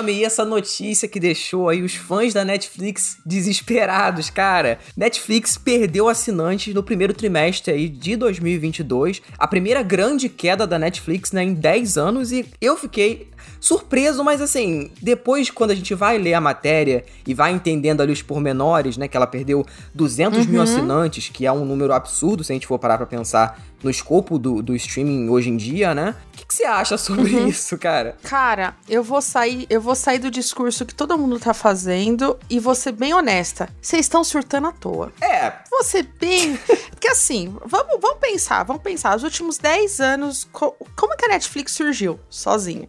Delme, e essa notícia que deixou aí os fãs da Netflix desesperados, cara. Netflix perdeu assinantes no primeiro trimestre aí de 2022, a primeira grande queda da Netflix né, em 10 anos, e eu fiquei surpreso, mas assim, depois quando a gente vai ler a matéria e vai entendendo ali os pormenores, né, que ela perdeu 200 uhum. mil assinantes, que é um número absurdo se a gente for parar pra pensar no escopo do, do streaming hoje em dia, né? O que, que você acha sobre uhum. isso, cara? Cara, eu vou sair, eu vou sair do discurso que todo mundo tá fazendo e vou ser bem honesta. Vocês estão surtando à toa. É. Vou ser bem. Porque assim, vamos, vamos pensar, vamos pensar. Os últimos 10 anos, co como que a Netflix surgiu? Sozinha.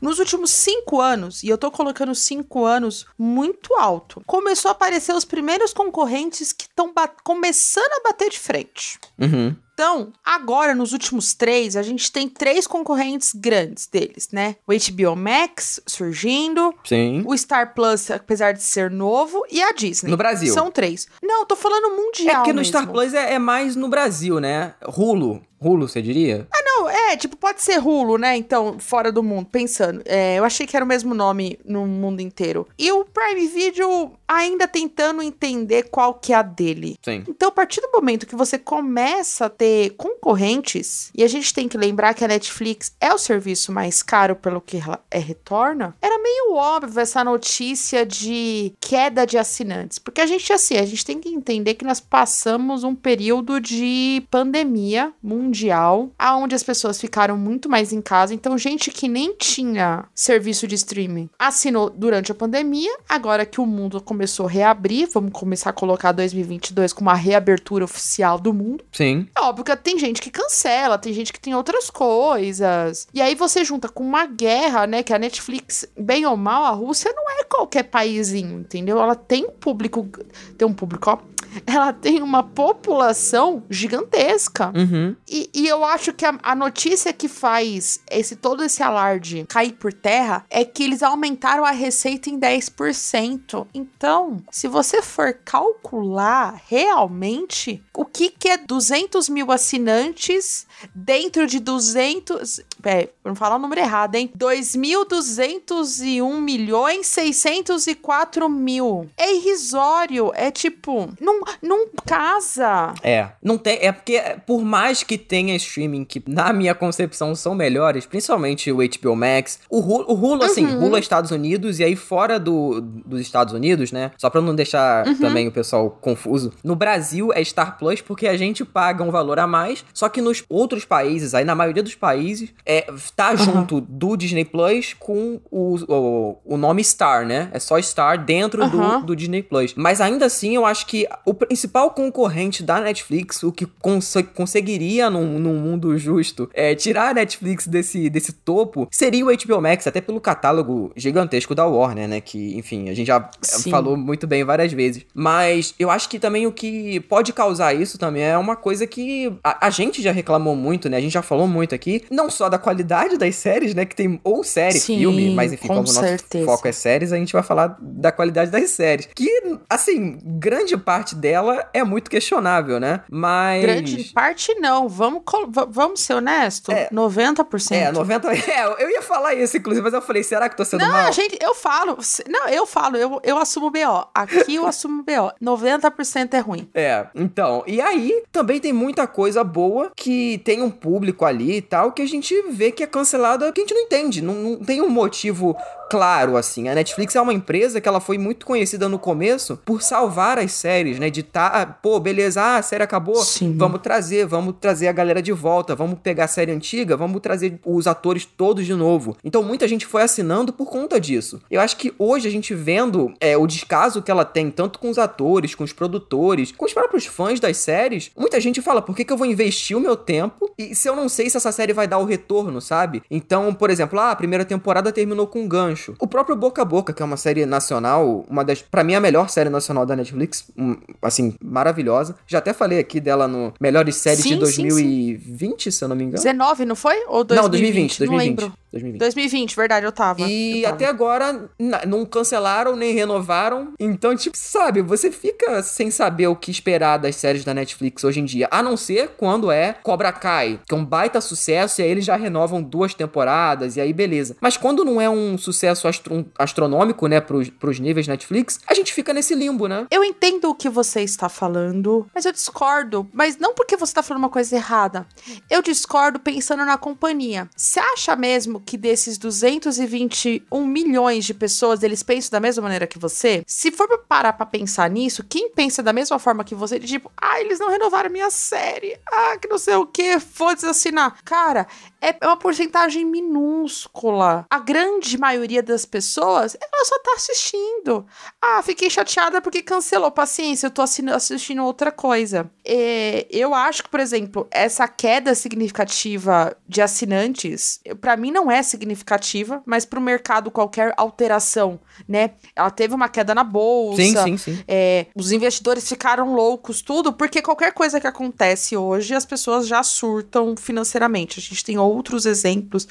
Nos últimos cinco anos, e eu tô colocando cinco anos muito alto, começou a aparecer os primeiros concorrentes que estão começando a bater de frente. Uhum. Então, agora, nos últimos três, a gente tem três concorrentes grandes deles, né? O HBO Max surgindo. Sim. O Star Plus, apesar de ser novo. E a Disney. No Brasil. São três. Não, tô falando mundial. É porque no mesmo. Star Plus é, é mais no Brasil, né? Hulu. Hulu, você diria? Ah, não, é, tipo, pode ser Hulu, né? Então, fora do mundo, pensando. É, eu achei que era o mesmo nome no mundo inteiro. E o Prime Video ainda tentando entender qual que é a dele. Sim. Então, a partir do momento que você começa a ter concorrentes, e a gente tem que lembrar que a Netflix é o serviço mais caro pelo que ela é retorna, era meio óbvio essa notícia de queda de assinantes. Porque a gente, assim, a gente tem que entender que nós passamos um período de pandemia mundial, aonde as pessoas ficaram muito mais em casa. Então, gente que nem tinha serviço de streaming assinou durante a pandemia, agora que o mundo começou a reabrir, vamos começar a colocar 2022 com uma reabertura oficial do mundo. Sim. É óbvio que tem gente que cancela, tem gente que tem outras coisas. E aí você junta com uma guerra, né, que a Netflix, bem ou mal, a Rússia não é qualquer paísinho, entendeu? Ela tem um público, tem um público, ó, ela tem uma população gigantesca. Uhum. E, e, eu acho que a, a, notícia que faz esse todo esse alarde cair por terra é que eles aumentaram a receita em 10%. Então, se você for calcular realmente o que, que é 200 mil assinantes dentro de 200. É, pra não falar o número errado, hein? 2.201 milhões 604 mil. É irrisório. É tipo. Não, não casa. É. Não tem. É porque, por mais que tenha streaming que, na minha concepção, são melhores, principalmente o HBO Max, o Hulu, o Hulu assim, uhum. Hulu é Estados Unidos, e aí fora do, dos Estados Unidos, né? Só pra não deixar uhum. também o pessoal confuso. No Brasil é Star Plus porque a gente paga um valor a mais, só que nos outros países, aí na maioria dos países, é, tá uhum. junto do Disney Plus com o, o, o, nome Star, né? É só Star dentro do, do Disney Plus. Mas ainda assim, eu acho que o principal concorrente da Netflix, o que cons conseguiria num, num mundo justo é, tirar a Netflix desse, desse topo, seria o HBO Max, até pelo catálogo gigantesco da Warner, né? Que, enfim, a gente já Sim. falou muito bem várias vezes. Mas eu acho que também o que pode causar isso também é uma coisa que a, a gente já reclamou muito, né? A gente já falou muito aqui, não só da qualidade das séries, né? Que tem ou série, Sim, filme, mas enfim, como o nosso foco é séries, a gente vai falar da qualidade das séries. Que, assim, grande parte dela é muito questionável, né? Mas. Grande parte não. Vamos, vamos ser honestos. É, 90%. É, 90%. É, eu ia falar isso, inclusive, mas eu falei, será que tô sendo não, mal? Não, gente, eu falo. Não, eu falo, eu, eu assumo BO. Aqui eu assumo BO. 90% é ruim. É, então. E aí, também tem muita coisa boa que tem um público ali e tal, que a gente vê que é cancelada, que a gente não entende. Não, não tem um motivo claro, assim. A Netflix é uma empresa que ela foi muito conhecida no começo por salvar as séries, né? De tá, pô, beleza, ah, a série acabou, Sim. vamos trazer, vamos trazer a galera de volta, vamos pegar a série antiga, vamos trazer os atores todos de novo. Então muita gente foi assinando por conta disso. Eu acho que hoje a gente vendo é, o descaso que ela tem, tanto com os atores, com os produtores, com os próprios fãs das séries, muita gente fala, por que, que eu vou investir o meu tempo e se eu não sei se essa série vai dar o retorno, sabe? Então, por exemplo, ah, a primeira temporada terminou com um gancho. O próprio Boca a Boca, que é uma série nacional, uma das, para mim, a melhor série nacional da Netflix, um, assim, maravilhosa. Já até falei aqui dela no Melhores Séries sim, de 2020, sim, sim. se eu não me engano. 19, não foi? Ou 2020? Não, 2020, 2020. Não lembro. 2020. 2020, verdade, eu tava. E eu tava. até agora não cancelaram nem renovaram. Então, tipo, sabe, você fica sem saber o que esperar das séries da Netflix hoje em dia. A não ser quando é Cobra Kai, que é um baita sucesso, e aí eles já renovam duas temporadas, e aí beleza. Mas quando não é um sucesso astro astronômico, né, pros, pros níveis Netflix, a gente fica nesse limbo, né? Eu entendo o que você está falando, mas eu discordo. Mas não porque você está falando uma coisa errada. Eu discordo pensando na companhia. Você acha mesmo que desses 221 milhões de pessoas, eles pensam da mesma maneira que você? Se for pra parar pra pensar nisso, quem pensa da mesma forma que você, tipo, ah, eles não renovaram minha série, ah, que não sei o que, foda-se assinar. Cara, é uma porcentagem minúscula. A grande maioria das pessoas, ela só tá assistindo. Ah, fiquei chateada porque cancelou. Paciência, eu tô assistindo outra coisa. É, eu acho que, por exemplo, essa queda significativa de assinantes, para mim não é significativa, mas pro mercado qualquer alteração, né? Ela teve uma queda na bolsa. Sim, sim, sim. É, os investidores ficaram loucos, tudo, porque qualquer coisa que acontece hoje, as pessoas já surtam financeiramente. A gente tem outros exemplos.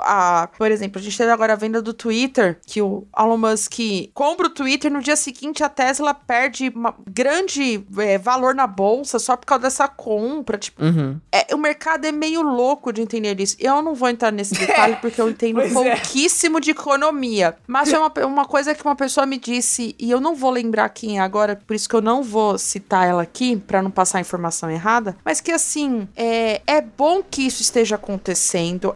Ah, por exemplo, a gente teve agora a venda do Twitter, que o Elon Musk compra o Twitter, no dia seguinte a Tesla perde grande é, valor na bolsa só por causa dessa compra. Tipo, uhum. é, o mercado é meio louco de entender isso. Eu não vou entrar nesse detalhe porque eu entendo é. pouquíssimo é. de economia. Mas é uma, uma coisa que uma pessoa me disse, e eu não vou lembrar quem é agora, por isso que eu não vou citar ela aqui, para não passar a informação errada, mas que assim, é, é bom que isso esteja acontecendo,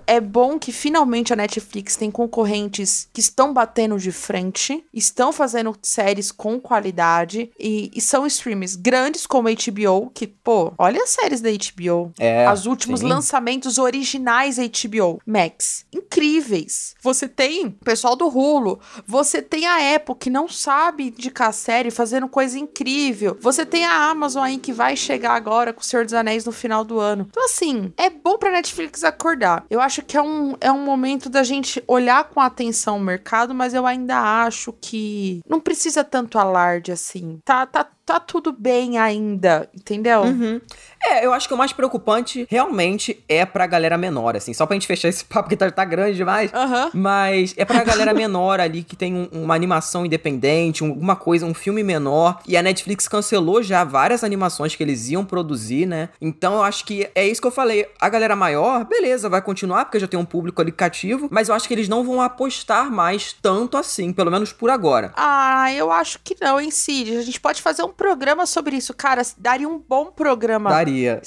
é bom que finalmente a Netflix tem concorrentes que estão batendo de frente, estão fazendo séries com qualidade e, e são streams grandes como a HBO, que, pô, olha as séries da HBO. É, Os últimos sim. lançamentos originais da HBO Max. Incríveis. Você tem o pessoal do Hulu, você tem a Apple que não sabe indicar série fazendo coisa incrível. Você tem a Amazon aí que vai chegar agora com o Senhor dos Anéis no final do ano. Então, assim, é bom pra Netflix acordar. Eu acho que é um, é um momento da gente olhar com atenção o mercado, mas eu ainda acho que não precisa tanto alarde assim. Tá, tá tá tudo bem ainda, entendeu? Uhum. É, eu acho que o mais preocupante realmente é pra galera menor, assim. Só pra gente fechar esse papo que tá, tá grande demais. Uhum. Mas é pra galera menor ali que tem um, uma animação independente, alguma coisa, um filme menor. E a Netflix cancelou já várias animações que eles iam produzir, né? Então eu acho que é isso que eu falei. A galera maior, beleza, vai continuar, porque já tem um público ali cativo. Mas eu acho que eles não vão apostar mais tanto assim, pelo menos por agora. Ah, eu acho que não, hein, Cid? A gente pode fazer um programa sobre isso. Cara, daria um bom programa. Daria.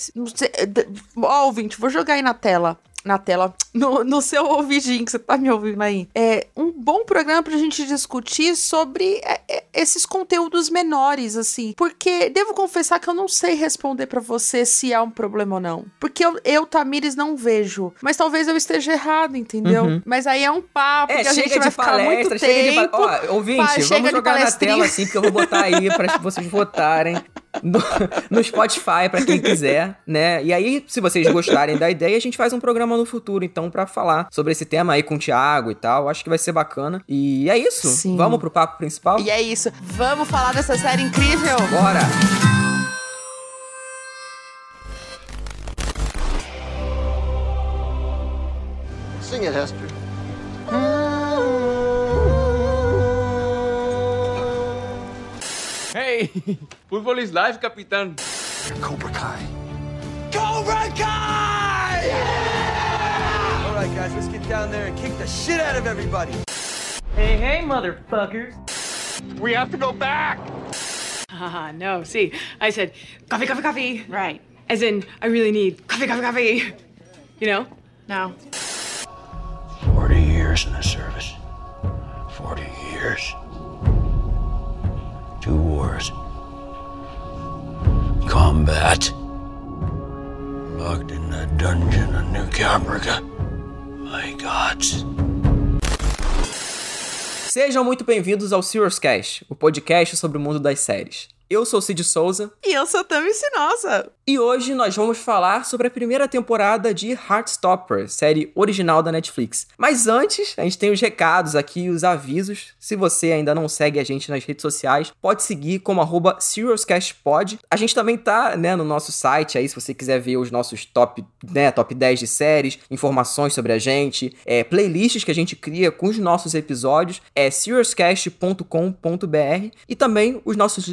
Ó, ouvinte, vou jogar aí na tela na tela, no, no seu ouvidinho que você tá me ouvindo aí. É um bom programa pra gente discutir sobre é, é, esses conteúdos menores, assim. Porque devo confessar que eu não sei responder para você se há um problema ou não. Porque eu, eu, Tamires, não vejo. Mas talvez eu esteja errado, entendeu? Uhum. Mas aí é um papo é, que a gente vai ficar palestra, muito chega tempo. De... Ó, ouvinte, vamos jogar na tela assim, porque eu vou botar aí pra vocês votarem no, no Spotify para quem quiser, né? E aí, se vocês gostarem da ideia, a gente faz um programa no futuro, então, para falar sobre esse tema aí com o Thiago e tal. Acho que vai ser bacana. E é isso. Sim. Vamos pro papo principal? E é isso. Vamos falar dessa série incrível. Bora! Sing it. Hey, football is life, Capitán. Cobra Kai. Cobra Kai! Yeah! All right, guys, let's get down there and kick the shit out of everybody. Hey, hey, motherfuckers. We have to go back. Ah, no. See, I said coffee, coffee, coffee. Right. As in, I really need coffee, coffee, coffee. You know? No. 40 years in the service. 40 years. Two wars. Combat. Locked in dungeon of New Caprica. My gods. Sejam muito bem-vindos ao Serious Cast, o podcast sobre o mundo das séries. Eu sou Cid Souza. E eu sou Tami Sinosa. E hoje nós vamos falar sobre a primeira temporada de Heartstopper, série original da Netflix. Mas antes, a gente tem os recados aqui, os avisos. Se você ainda não segue a gente nas redes sociais, pode seguir como arroba SeriousCastPod. A gente também tá né, no nosso site aí, se você quiser ver os nossos top, né, top 10 de séries, informações sobre a gente, é, playlists que a gente cria com os nossos episódios, é seriouscast.com.br e também os nossos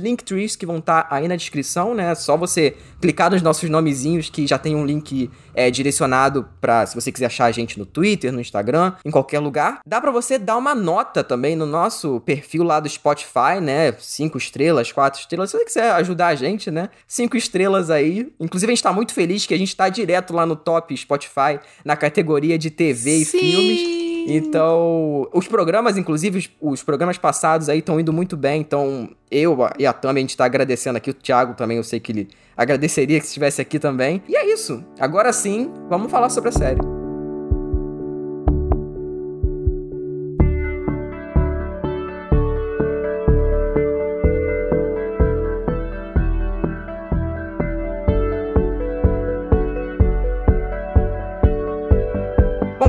linktrees que vão estar tá aí na descrição, né? É só você clicar nos nossos nomezinhos que já tem um link é, direcionado para se você quiser achar a gente no Twitter, no Instagram, em qualquer lugar. Dá para você dar uma nota também no nosso perfil lá do Spotify, né? Cinco estrelas, quatro estrelas. Se você quiser ajudar a gente, né? Cinco estrelas aí. Inclusive, a gente tá muito feliz que a gente tá direto lá no top Spotify, na categoria de TV Sim. e filmes. Então, os programas, inclusive, os, programas passados aí estão indo muito bem. Então, eu e a Tami, a gente tá agradecendo aqui. O Thiago também, eu sei que ele agradeceria que estivesse aqui também. E é isso. Agora sim, vamos falar sobre a série.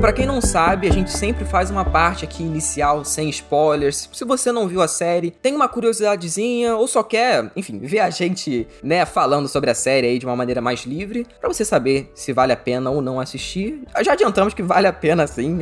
Bom, pra quem não sabe, a gente sempre faz uma parte aqui inicial sem spoilers. Se você não viu a série, tem uma curiosidadezinha ou só quer, enfim, ver a gente, né, falando sobre a série aí de uma maneira mais livre, para você saber se vale a pena ou não assistir. Já adiantamos que vale a pena sim,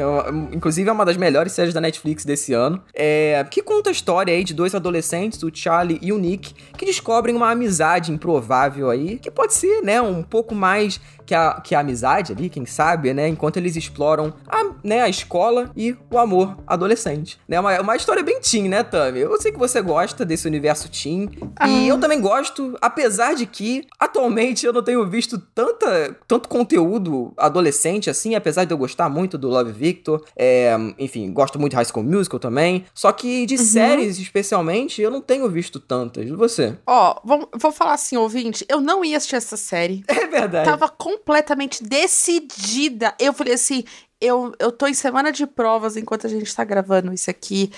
inclusive é uma das melhores séries da Netflix desse ano, é, que conta a história aí de dois adolescentes, o Charlie e o Nick, que descobrem uma amizade improvável aí, que pode ser, né, um pouco mais que a, que a amizade ali, quem sabe, né? Enquanto eles exploram a, né, a escola e o amor adolescente. Né? Uma, uma história bem teen, né, Tami? Eu sei que você gosta desse universo teen. Ah. E eu também gosto, apesar de que atualmente eu não tenho visto tanta, tanto conteúdo adolescente assim, apesar de eu gostar muito do Love Victor. É, enfim, gosto muito de High School Musical também. Só que de uhum. séries, especialmente, eu não tenho visto tantas. E você? Ó, oh, vou falar assim, ouvinte, eu não ia assistir essa série. É verdade. Tava com completamente decidida. Eu falei assim: eu, eu tô em semana de provas enquanto a gente tá gravando isso aqui.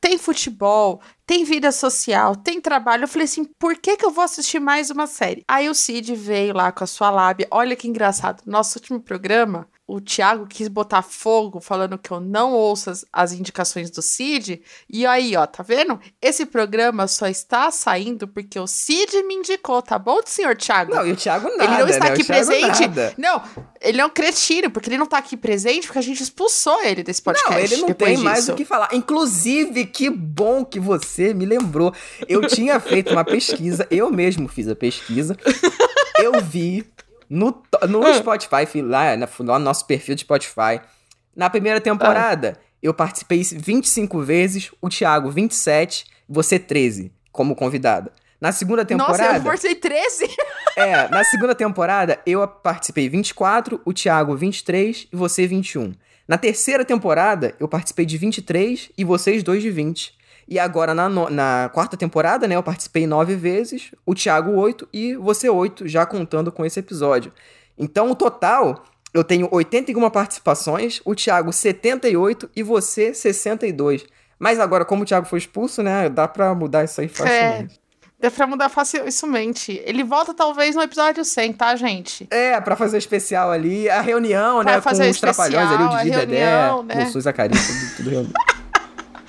Tem futebol, tem vida social, tem trabalho. Eu falei assim, por que que eu vou assistir mais uma série? Aí o Cid veio lá com a sua lábia. Olha que engraçado. Nosso último programa, o Thiago quis botar fogo falando que eu não ouço as, as, indicações do Cid. E aí, ó, tá vendo? Esse programa só está saindo porque o Cid me indicou, tá bom, senhor Thiago? Não, e o Thiago nada, Ele não está né? aqui presente. Nada. Não, ele é um cretino, porque ele não tá aqui presente porque a gente expulsou ele desse podcast. Não, ele não tem disso. mais o que falar. Inclusive, que bom que você me lembrou. Eu tinha feito uma pesquisa, eu mesmo fiz a pesquisa. Eu vi no, no ah. Spotify, lá no nosso perfil de Spotify. Na primeira temporada, ah. eu participei 25 vezes, o Thiago 27, você 13, como convidada. Na segunda temporada. Nossa, eu forcei 13? é, na segunda temporada, eu participei 24, o Thiago 23 e você 21. Na terceira temporada, eu participei de 23 e vocês dois de 20. E agora, na, no, na quarta temporada, né, eu participei nove vezes, o Thiago oito e você oito, já contando com esse episódio. Então, o total, eu tenho 81 participações, o Thiago 78 e você 62. Mas agora, como o Thiago foi expulso, né, dá pra mudar isso aí facilmente. É. Dá pra mudar facilmente. Ele volta talvez no episódio 100, tá, gente? É, pra fazer o especial ali, a reunião, pra né, com os trapalhões ali, o Didi Dedé, né? o Suza Carinho, tudo, tudo reunido.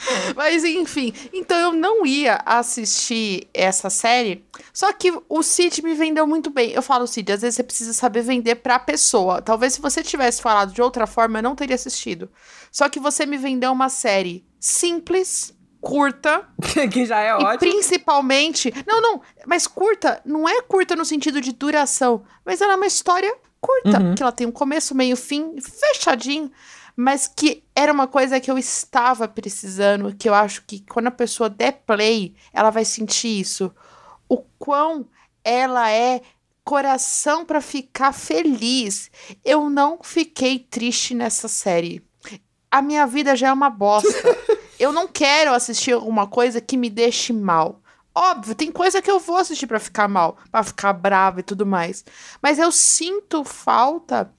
Mas enfim, então eu não ia assistir essa série. Só que o Cid me vendeu muito bem. Eu falo, Cid, às vezes você precisa saber vender pra pessoa. Talvez se você tivesse falado de outra forma, eu não teria assistido. Só que você me vendeu uma série simples, curta. que já é ótimo. Principalmente. Não, não, mas curta não é curta no sentido de duração, mas ela é uma história curta. Uhum. Que ela tem um começo, meio, fim, fechadinho mas que era uma coisa que eu estava precisando, que eu acho que quando a pessoa der play, ela vai sentir isso. O quão ela é coração para ficar feliz. Eu não fiquei triste nessa série. A minha vida já é uma bosta. eu não quero assistir alguma coisa que me deixe mal. Óbvio, tem coisa que eu vou assistir para ficar mal, para ficar brava e tudo mais. Mas eu sinto falta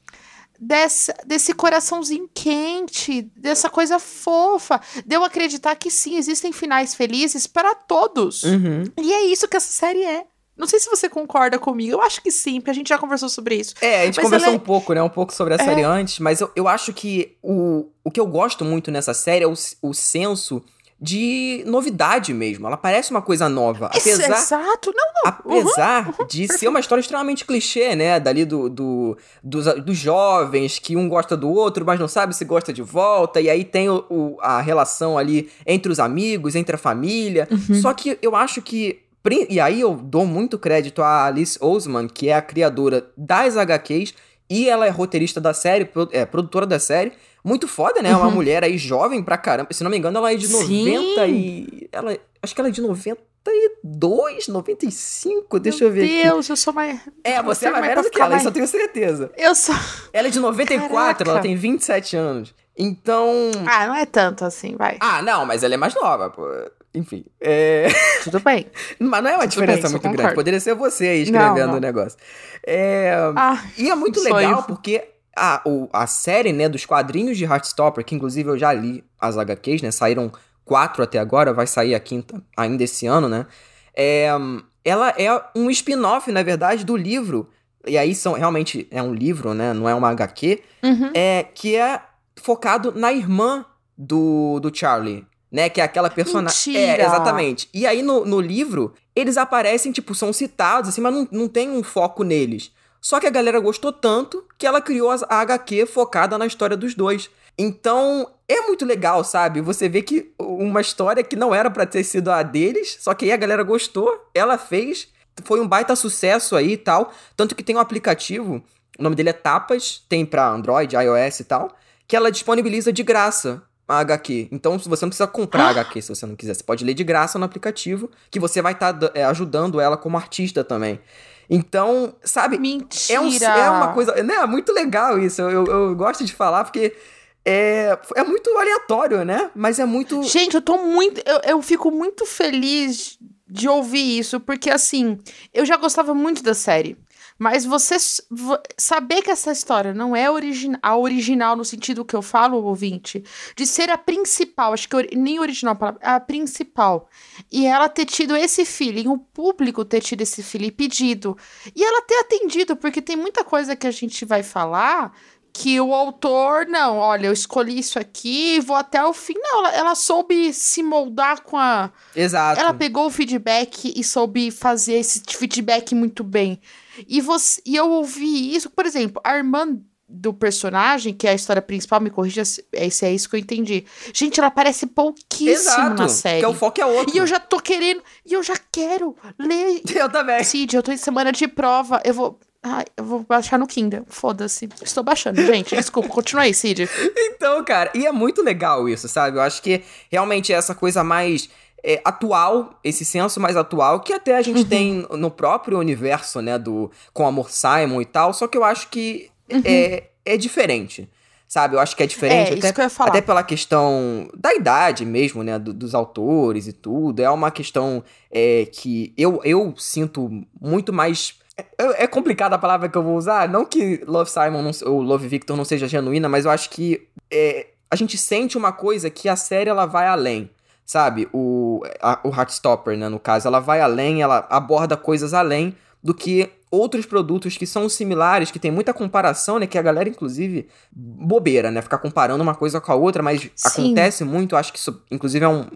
dessa, desse coraçãozinho quente, dessa coisa fofa. Deu acreditar que sim, existem finais felizes para todos. Uhum. E é isso que essa série é. Não sei se você concorda comigo. Eu acho que sim, porque a gente já conversou sobre isso. É, a gente Mas conversou é- um pouco, né? Um pouco sobre a série antes, mas eu, eu acho que o, o que eu gosto muito nessa série é o, o senso de novidade mesmo. Ela parece uma coisa nova. Isso, Apesar, Exato. Não, não. Uhum. apesar de ser uma história extremamente clichê, né? Dali do, do, dos, dos jovens, que um gosta do outro, mas não sabe se gosta de volta. E aí tem o, o- a relação ali entre os amigos, entre a família. Uhum. Só que eu acho que. E aí eu dou muito crédito à Alice Oseman, que é a criadora das HQs, e ela é roteirista da série, é produtora da série. Muito foda, né? Uma mulher aí jovem pra caramba. Se não me engano, ela é de Uhum. Sim. 90 e. Ela, acho que ela é de 92, 95, deixa eu ver Meu aqui. Deus, eu sou mais. É, você é mais velha do que ela, mais- isso eu tenho certeza. Eu sou. Ela é de 94, ela Caraca. tem 27 anos. Então. Ah, não é tanto assim, vai. Ah, não, mas ela é mais nova, pô. Enfim. É... Tudo bem. Mas não é uma Tudo diferença bem, eu muito grande. concordo. Poderia ser você aí escrevendo o negócio. É... Ah, E é muito legal porque a, o- a série, né, dos quadrinhos de Heartstopper, que inclusive eu já li as HQs, né? Saíram quatro até agora, vai sair a quinta ainda esse ano, né? É, ela é um spin-off, na verdade, do livro. E aí são realmente é um livro, né? Não é uma HQ. uhum. É que é focado na irmã do, do Charlie. Né, que é aquela personagem. É, exatamente. E aí no, no livro, eles aparecem, tipo, são citados, assim, mas não, não tem um foco neles. Só que a galera gostou tanto que ela criou a HQ focada na história dos dois. Então, é muito legal, sabe? Você vê que uma história que não era pra ter sido a deles, só que aí a galera gostou, ela fez, foi um baita sucesso aí e tal. Tanto que tem um aplicativo, o nome dele é Tapas, tem pra Android, iOS e tal, que ela disponibiliza de graça a HQ. Então, você não precisa comprar a HQ se você não quiser, você pode ler de graça no aplicativo, que você vai estar ajudando ela como artista também. Então, sabe, Mentira. é, um, é uma coisa. Né, muito legal isso. Eu, eu, eu gosto de falar porque é, é muito aleatório, né? Mas é muito. Gente, eu tô muito. Eu, eu fico muito feliz de ouvir isso, porque assim, eu já gostava muito da série. Mas você saber que essa história não é a original no sentido que eu falo, ouvinte, de ser a principal, acho que nem original a principal. E ela ter tido esse feeling, o público ter tido esse feeling pedido. E ela ter atendido, porque tem muita coisa que a gente vai falar que o autor, não, olha, eu escolhi isso aqui e vou até o fim. Não, ela, ela soube se moldar com a. Exato. Ela pegou o feedback e soube fazer esse feedback muito bem. E, você, e eu ouvi isso, por exemplo, a irmã do personagem, que é a história principal, me corrija se é, se é isso que eu entendi. Gente, ela aparece pouquíssimo Exato. na série. Que o foco é outro. E eu já tô querendo, e eu já quero ler. Eu também. Cid, eu tô em semana de prova, eu vou. Ai, eu vou baixar no Kindle. Foda-se. Estou baixando, gente. Desculpa, continua aí, Cid. Então, cara, e é muito legal isso, sabe? Eu acho que realmente é essa coisa mais é, atual, esse senso mais atual, que até a gente Uhum. tem no próprio universo, né, do com Amor Simon e tal, só que eu acho que Uhum. é, é diferente. Sabe, eu acho que é diferente É, até, isso que eu ia falar. até pela questão da idade mesmo, né, do- dos autores e tudo. É uma questão é, que eu, eu sinto muito mais é é complicada a palavra que eu vou usar. Não que Love Simon não, ou Love Victor não seja genuína, mas eu acho que é, a gente sente uma coisa que a série ela vai além. Sabe? O, a, o Heartstopper, né, no caso, ela vai além, ela aborda coisas além do que outros produtos que são similares, que tem muita comparação, né? Que a galera, inclusive, bobeira, né? Ficar comparando uma coisa com a outra, mas Sim. acontece muito. Acho que isso, inclusive, é um,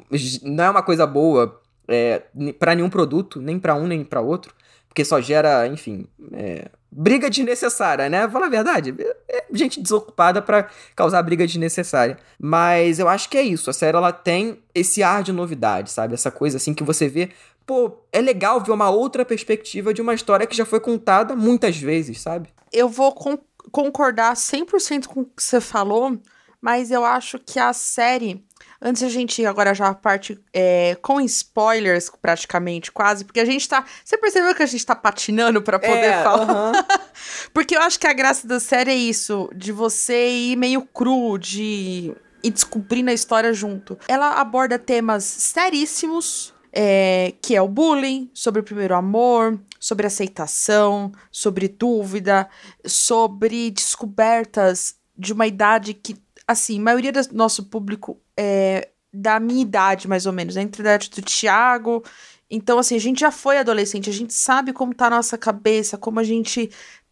não é uma coisa boa é, para nenhum produto, nem para um nem para outro, porque só gera, enfim, é, briga desnecessária, né? Fala a verdade, é gente desocupada para causar briga desnecessária. Mas eu acho que é isso. A série ela tem esse ar de novidade, sabe? Essa coisa assim que você vê, pô, é legal ver uma outra perspectiva de uma história que já foi contada muitas vezes, sabe? Eu vou con- concordar 100% com o que você falou, mas eu acho que a série. Antes a gente agora já parte é, com spoilers, praticamente, quase, porque a gente tá. Você percebeu que a gente tá patinando pra poder É, falar? aham. Porque eu acho que a graça da série é isso, de você ir meio cru, de ir descobrindo a história junto. Ela aborda temas seríssimos é, que é o bullying, sobre o primeiro amor, sobre aceitação, sobre dúvida, sobre descobertas de uma idade que, assim, a maioria do nosso público é da minha idade, mais ou menos, né? entre a idade do Tiago. Então, assim, a gente já foi adolescente, a gente sabe como tá a nossa cabeça, como a gente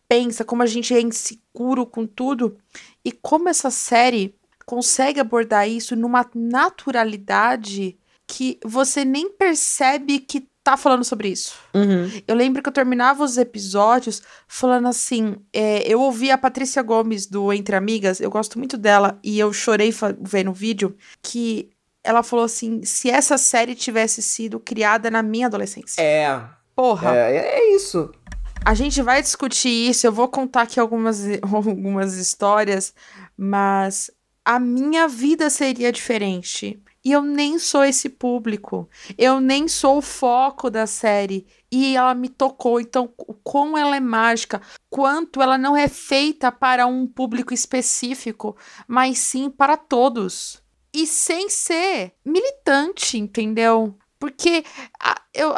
pensa, como a gente é inseguro com tudo. E como essa série consegue abordar isso numa naturalidade que você nem percebe que tá falando sobre isso. Uhum. Eu lembro que eu terminava os episódios falando assim. é, eu ouvi a Patrícia Gomes do Entre Amigas, eu gosto muito dela, e eu chorei vendo o vídeo, que ela falou assim: se essa série tivesse sido criada na minha adolescência. É, Porra, é, é isso. a gente vai discutir isso, eu vou contar aqui algumas, algumas histórias, mas a minha vida seria diferente. E eu nem sou esse público. Eu nem sou o foco da série. E ela me tocou. Então, como ela é mágica, quanto ela não é feita para um público específico, mas sim para todos. E sem ser militante, entendeu? Porque eu,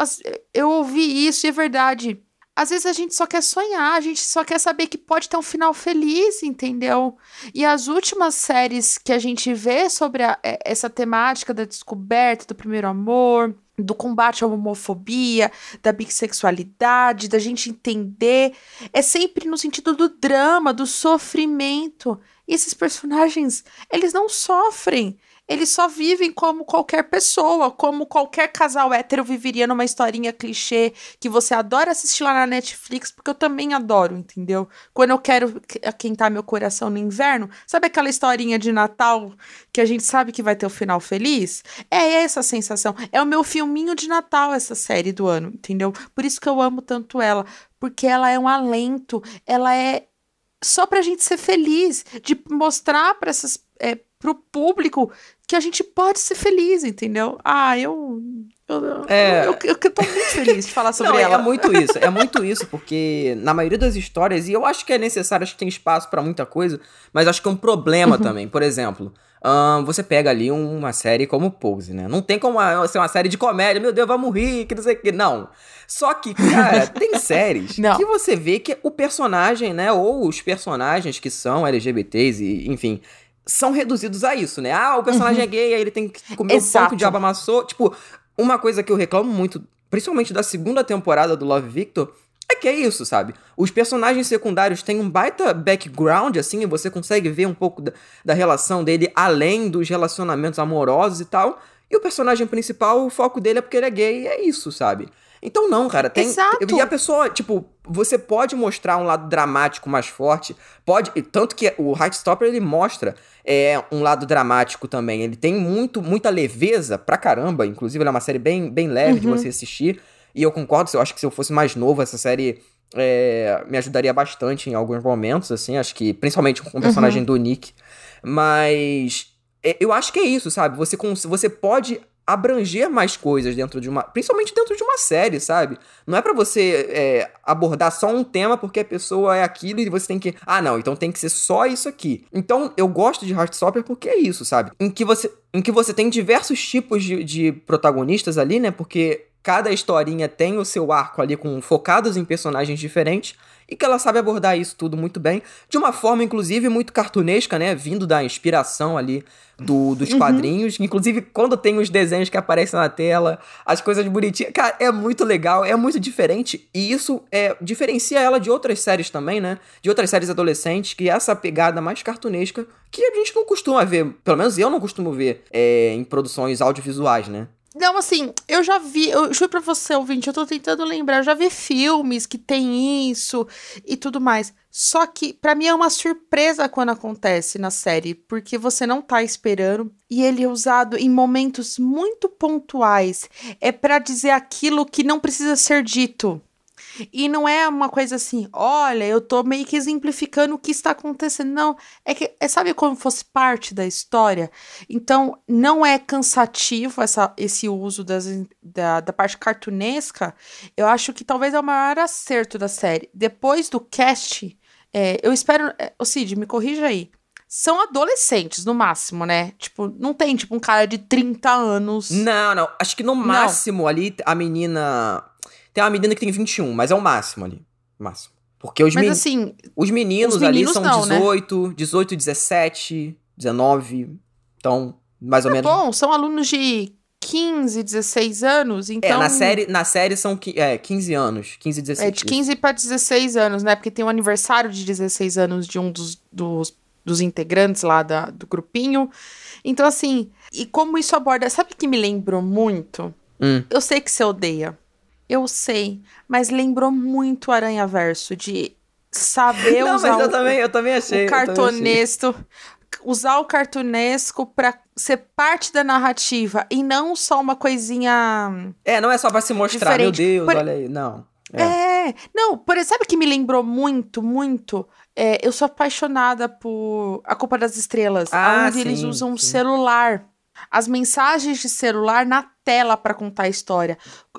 eu ouvi isso e é verdade. Às vezes a gente só quer sonhar, a gente só quer saber que pode ter um final feliz, entendeu? E as últimas séries que a gente vê sobre a- é- essa temática da descoberta do primeiro amor, do combate à homofobia, da bissexualidade, da gente entender, é sempre no sentido do drama, do sofrimento. E esses personagens, eles não sofrem. Eles só vivem como qualquer pessoa, como qualquer casal hétero viveria numa historinha clichê que você adora assistir lá na Netflix, porque eu também adoro, entendeu? Quando eu quero que- aquentar meu coração no inverno, sabe aquela historinha de Natal que a gente sabe que vai ter o final feliz? É essa sensação. É o meu filminho de Natal, essa série do ano, entendeu? Por isso que eu amo tanto ela, porque ela é um alento, ela é só pra gente ser feliz, de mostrar para essas é, pro público que a gente pode ser feliz, entendeu? Ah, eu eu, É. eu, eu, eu tô muito feliz de falar sobre Não, é- ela. é muito isso, é muito isso, porque na maioria das histórias, e eu acho que é necessário, acho que tem espaço pra muita coisa, mas acho que é um problema Uhum. também. Por exemplo, ahn, você pega ali uma série como Pose, né? Não tem como ah, ser uma série de comédia, meu Deus, vamos rir, que não sei o que. Não. Só que, cara, tem séries Não. que você vê que o personagem, né, ou os personagens que são LGBTs e, enfim, são reduzidos a isso, né? Ah, o personagem é gay, aí ele tem que comer o pão que Exato. o diabo amassou. Tipo, uma coisa que eu reclamo muito, principalmente da segunda temporada do Love Victor, é que é isso, sabe? Os personagens secundários têm um baita background, assim, e você consegue ver um pouco da, da relação dele além dos relacionamentos amorosos e tal. E o personagem principal, o foco dele é porque ele é gay, e é isso, sabe? Então não, cara, tem. Exato. E a pessoa, tipo, você pode mostrar um lado dramático mais forte, pode. Tanto que o Heartstopper ele mostra é, um lado dramático também. Ele tem muito, muita leveza pra caramba. Inclusive, ele é uma série bem, bem leve de você assistir. E eu concordo, eu acho que se eu fosse mais novo, essa série é, me ajudaria bastante em alguns momentos, assim. Acho que, principalmente com o personagem do Nick. Mas é, eu acho que é isso, sabe? Você, você pode abranger mais coisas dentro de uma. Principalmente dentro de uma série, sabe? Não é pra você é, abordar só um tema porque a pessoa é aquilo e você tem que. Ah, não, então tem que ser só isso aqui. Então eu gosto de Heartstopper porque é isso, sabe? Em que você, em que você tem diversos tipos de, de protagonistas ali, né? Porque cada historinha tem o seu arco ali com focados em personagens diferentes e que ela sabe abordar isso tudo muito bem, de uma forma inclusive muito cartunesca, né, vindo da inspiração ali do, dos quadrinhos, inclusive quando tem os desenhos que aparecem na tela, as coisas bonitinhas, cara, é muito legal, é muito diferente. E isso é diferencia ela de outras séries também, né, de outras séries adolescentes, que é essa pegada mais cartunesca que a gente não costuma ver, pelo menos eu não costumo ver é, em produções audiovisuais, né. Não, assim, eu já vi, eu juro pra você, ouvinte, eu tô tentando lembrar, eu já vi filmes que tem isso e tudo mais. Só que, pra mim, é uma surpresa quando acontece na série, porque você não tá esperando e ele é usado em momentos muito pontuais. É pra dizer aquilo que não precisa ser dito. E não é uma coisa assim, olha, eu tô meio que exemplificando o que está acontecendo. Não, é que, é, sabe como fosse parte da história? Então, não é cansativo essa, esse uso das, da, da parte cartunesca. Eu acho que talvez é o maior acerto da série. Depois do cast, é, eu espero. É, ô Cid, me corrija aí. são adolescentes, no máximo, né? Tipo, não tem, tipo, um cara de 30 anos. Não, não. Acho que no máximo ali a menina. Tem uma menina que tem 21, mas é o máximo ali. Máximo. Porque os, Mas men- assim, os meninos, os meninos ali são não, né? 18, 18, 17, 19. Então, mais ou é menos. bom, são alunos de 15, 16 anos, então... É, na série, na série são é, 15 anos. 15, 16. É de 15 para 16 anos, né? Porque tem o aniversário de 16 anos de um dos, dos, dos integrantes lá da, do grupinho. Então, assim, e como isso aborda. Sabe o que me lembrou muito? Hum. Eu sei que você odeia. Eu sei. Mas lembrou muito Aranha Verso de saber Não, usar mas eu o, também, eu também achei. o cartonesco. Usar o cartunesco pra ser parte da narrativa e não só uma coisinha. É, não é só pra se mostrar, meu Diferente. Deus, Por- olha aí. Não. É. É, não, por exemplo, sabe o que me lembrou muito, muito? É, eu sou apaixonada por A Culpa das Estrelas, Ah, onde eles sim, usam sim. celular. As mensagens de celular na tela pra contar a história.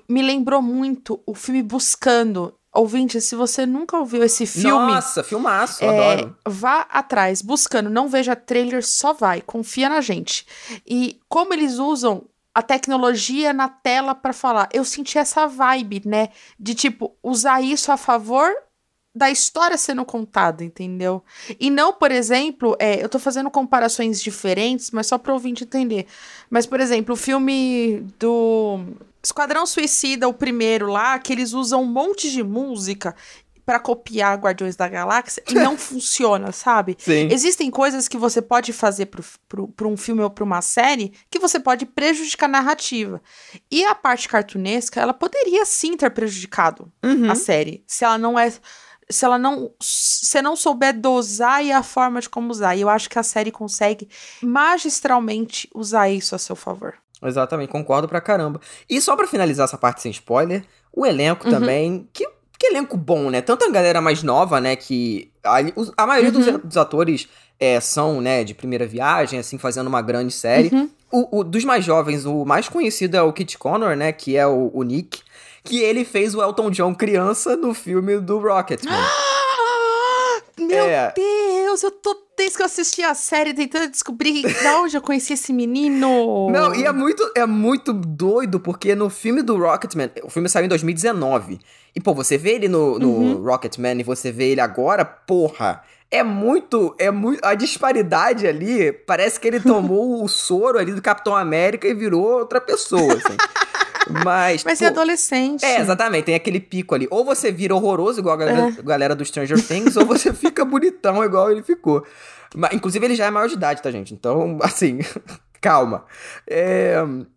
Me lembrou muito o filme Buscando. Ouvinte, se você nunca ouviu esse filme, Nossa, filmaço, é, adoro. vá atrás, buscando, não veja trailer, só vai, confia na gente. E como eles usam a tecnologia na tela pra falar, eu senti essa vibe, né, de tipo usar isso a favor da história sendo contada, entendeu? E não, por exemplo, é, eu tô fazendo comparações diferentes, mas só para ouvinte entender. Mas, por exemplo, o filme do Esquadrão Suicida, o primeiro lá, que eles usam um monte de música pra copiar Guardiões da Galáxia e não funciona, sabe? Sim. Existem coisas que você pode fazer pro um filme ou pra uma série que você pode prejudicar a narrativa. E a parte cartunesca, ela poderia sim ter prejudicado Uhum. a série. Se ela não é. Se ela não. Se não souber dosar e a forma de como usar. E eu acho que a série consegue magistralmente usar isso a seu favor. Exatamente, concordo pra caramba. E só pra finalizar essa parte sem spoiler, o elenco Uhum. também. Que, que elenco bom, né? Tanto a galera mais nova, né? Que. A, a maioria Uhum. dos, dos atores é, são, né, de primeira viagem, assim, fazendo uma grande série. Uhum. O, o- dos mais jovens, o mais conhecido é o Kit Connor, né? Que é o, o Nick. Que ele fez o Elton John criança no filme do Rocketman. Meu É. Deus, eu tô desde que eu assisti a série tentando descobrir de onde eu conheci esse menino. Não, e é muito, é muito doido, porque no filme do Rocketman, o filme saiu em 2019. E, pô, você vê ele no, no Uhum. Rocketman e você vê ele agora, porra. É muito, é muito. A disparidade ali, parece que ele tomou o soro ali do Capitão América e virou outra pessoa, assim. Mas. Mas pô, é adolescente. é, exatamente, tem aquele pico ali. Ou você vira horroroso, igual a galera, É. galera do Stranger Things, ou você fica bonitão, igual ele ficou. Mas, inclusive, ele já é maior de idade, tá, gente? Então, assim, calma. É,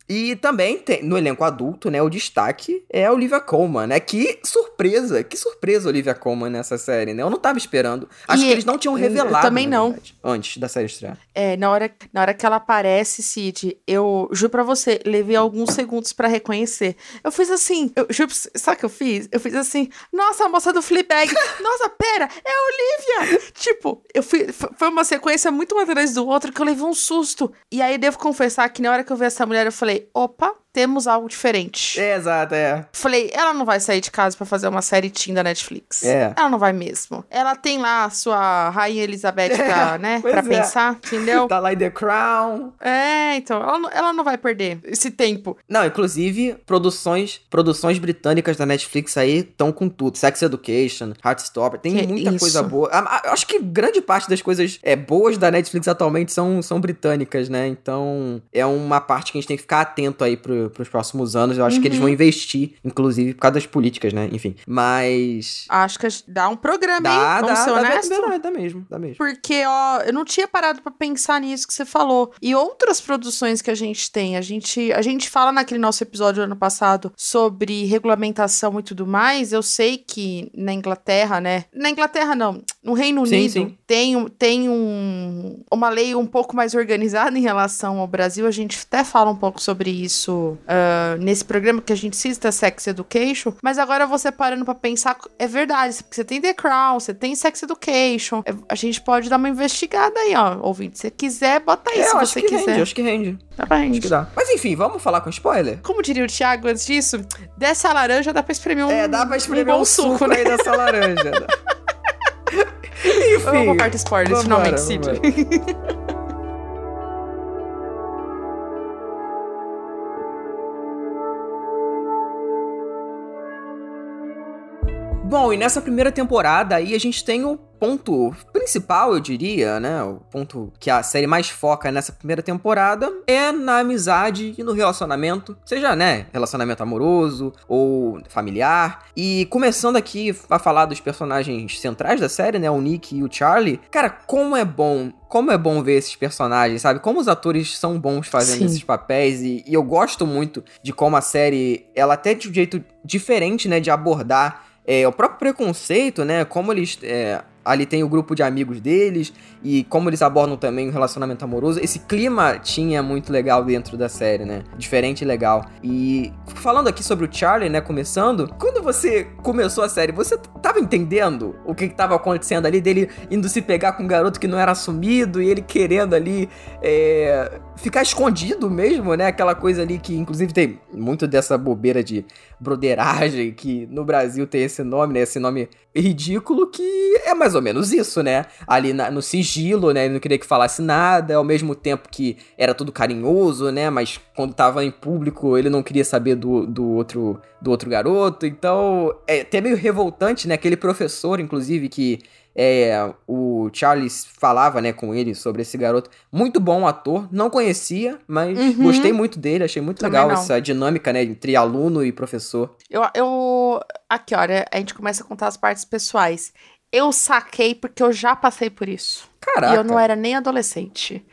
e também tem, no elenco adulto, né, o destaque é a Olivia Colman, né? Que surpresa, que surpresa a Olivia Colman nessa série, né? Eu não tava esperando. Acho E que eles não tinham eu revelado, também na não. verdade, antes da série estrear. É, na hora, na hora que ela aparece, Cid, eu juro pra você, levei alguns segundos pra reconhecer. Eu fiz assim, eu juro, sabe o que eu fiz? Eu fiz assim, nossa, a moça do Fleabag, nossa, pera, é a Olivia! tipo, eu fui, foi uma sequência muito uma atrás do outro que eu levei um susto. E aí, devo confessar que na hora que eu vi essa mulher, eu falei, opa, temos algo diferente. É, exato, é. Falei, ela não vai sair de casa pra fazer uma série teen da Netflix. É. Ela não vai mesmo. Ela tem lá a sua Rainha Elizabeth pra, né, pra é. pensar, entendeu? Tá lá em The Crown. É, então, ela, não- ela não vai perder esse tempo. Não, inclusive, produções produções britânicas da Netflix aí estão com tudo. Sex Education, Heartstopper, tem Que muita isso. coisa boa. Ah, ah, Acho que grande parte das coisas é, boas da Netflix atualmente são, são britânicas, né? Então, é uma parte que a gente tem que ficar atento aí pro, pros próximos anos. Eu acho que eles Uhum. vão investir, inclusive, por causa das políticas, né? Enfim, mas... Acho que dá um programa, Dá, hein? Vamos dá, ser dá, honestos? dá, dá mesmo, dá mesmo. Porque, ó, eu não tinha parado pra pensar nisso que você falou. E outras produções que a gente tem, a gente, a gente fala naquele nosso episódio ano passado sobre regulamentação e tudo mais. Eu sei que na Inglaterra, né? Na Inglaterra não, no Reino Sim, Unido sim. tem, tem um, uma lei um pouco mais organizada em relação ao Brasil. A gente até fala um pouco sobre isso ah, nesse programa que a gente cita Sex Education. Mas agora você parando pra pensar, é verdade, porque você tem The Crown, você tem Sex Education. É, A gente pode dar uma investigada aí, ó, ouvinte. Se quiser, bota aí É, se você que quiser. rende, acho que rende. Tá bem. Acho que dá. Mas enfim, vamos falar com spoiler? Como diria o Thiago antes disso, dessa laranja dá pra espremer um É, dá pra espremer bom um suco, né? aí dessa laranja. Enfim. Vamos pra parte spoilers, vambora, finalmente, Cid. Bom, e nessa primeira temporada aí a gente tem o ponto principal, eu diria, né? O ponto que a série mais foca nessa primeira temporada é na amizade e no relacionamento, seja, né, relacionamento amoroso ou familiar. E começando aqui a falar dos personagens centrais da série, né, o Nick e o Charlie. Cara, como é bom como é bom ver esses personagens, sabe? Como os atores são bons fazendo Sim. esses papéis e, e eu gosto muito de como a série, ela até de um jeito diferente, né, de abordar é, o próprio preconceito, né? Como eles. é, ali tem o grupo de amigos deles e como eles abordam também o relacionamento amoroso. Esse clima tinha muito legal dentro da série, né? Diferente e legal. E falando aqui sobre o Charlie, né? Começando, quando você começou a série, você tava entendendo o que, que tava acontecendo ali dele indo se pegar com um garoto que não era assumido e ele querendo ali é, ficar escondido mesmo, né? Aquela coisa ali que, inclusive, tem muito dessa bobeira de broderagem que no Brasil tem esse nome, né? Esse nome ridículo que é mais ou menos isso, né? Ali na- no sigilo, né? Ele não queria que falasse nada, ao mesmo tempo que era tudo carinhoso, né? Mas quando tava em público, ele não queria saber do, do outro do outro garoto. Então, é até meio revoltante, né? Aquele professor, inclusive, que é, o Charles falava, né, com ele sobre esse garoto. Muito bom ator, não conhecia, mas Uhum. gostei muito dele, achei muito Também legal não. essa dinâmica, né, entre aluno e professor. Eu, eu. Aqui, olha, a gente começa a contar as partes pessoais. Eu saquei porque eu já passei por isso. Caraca. E eu não era nem adolescente.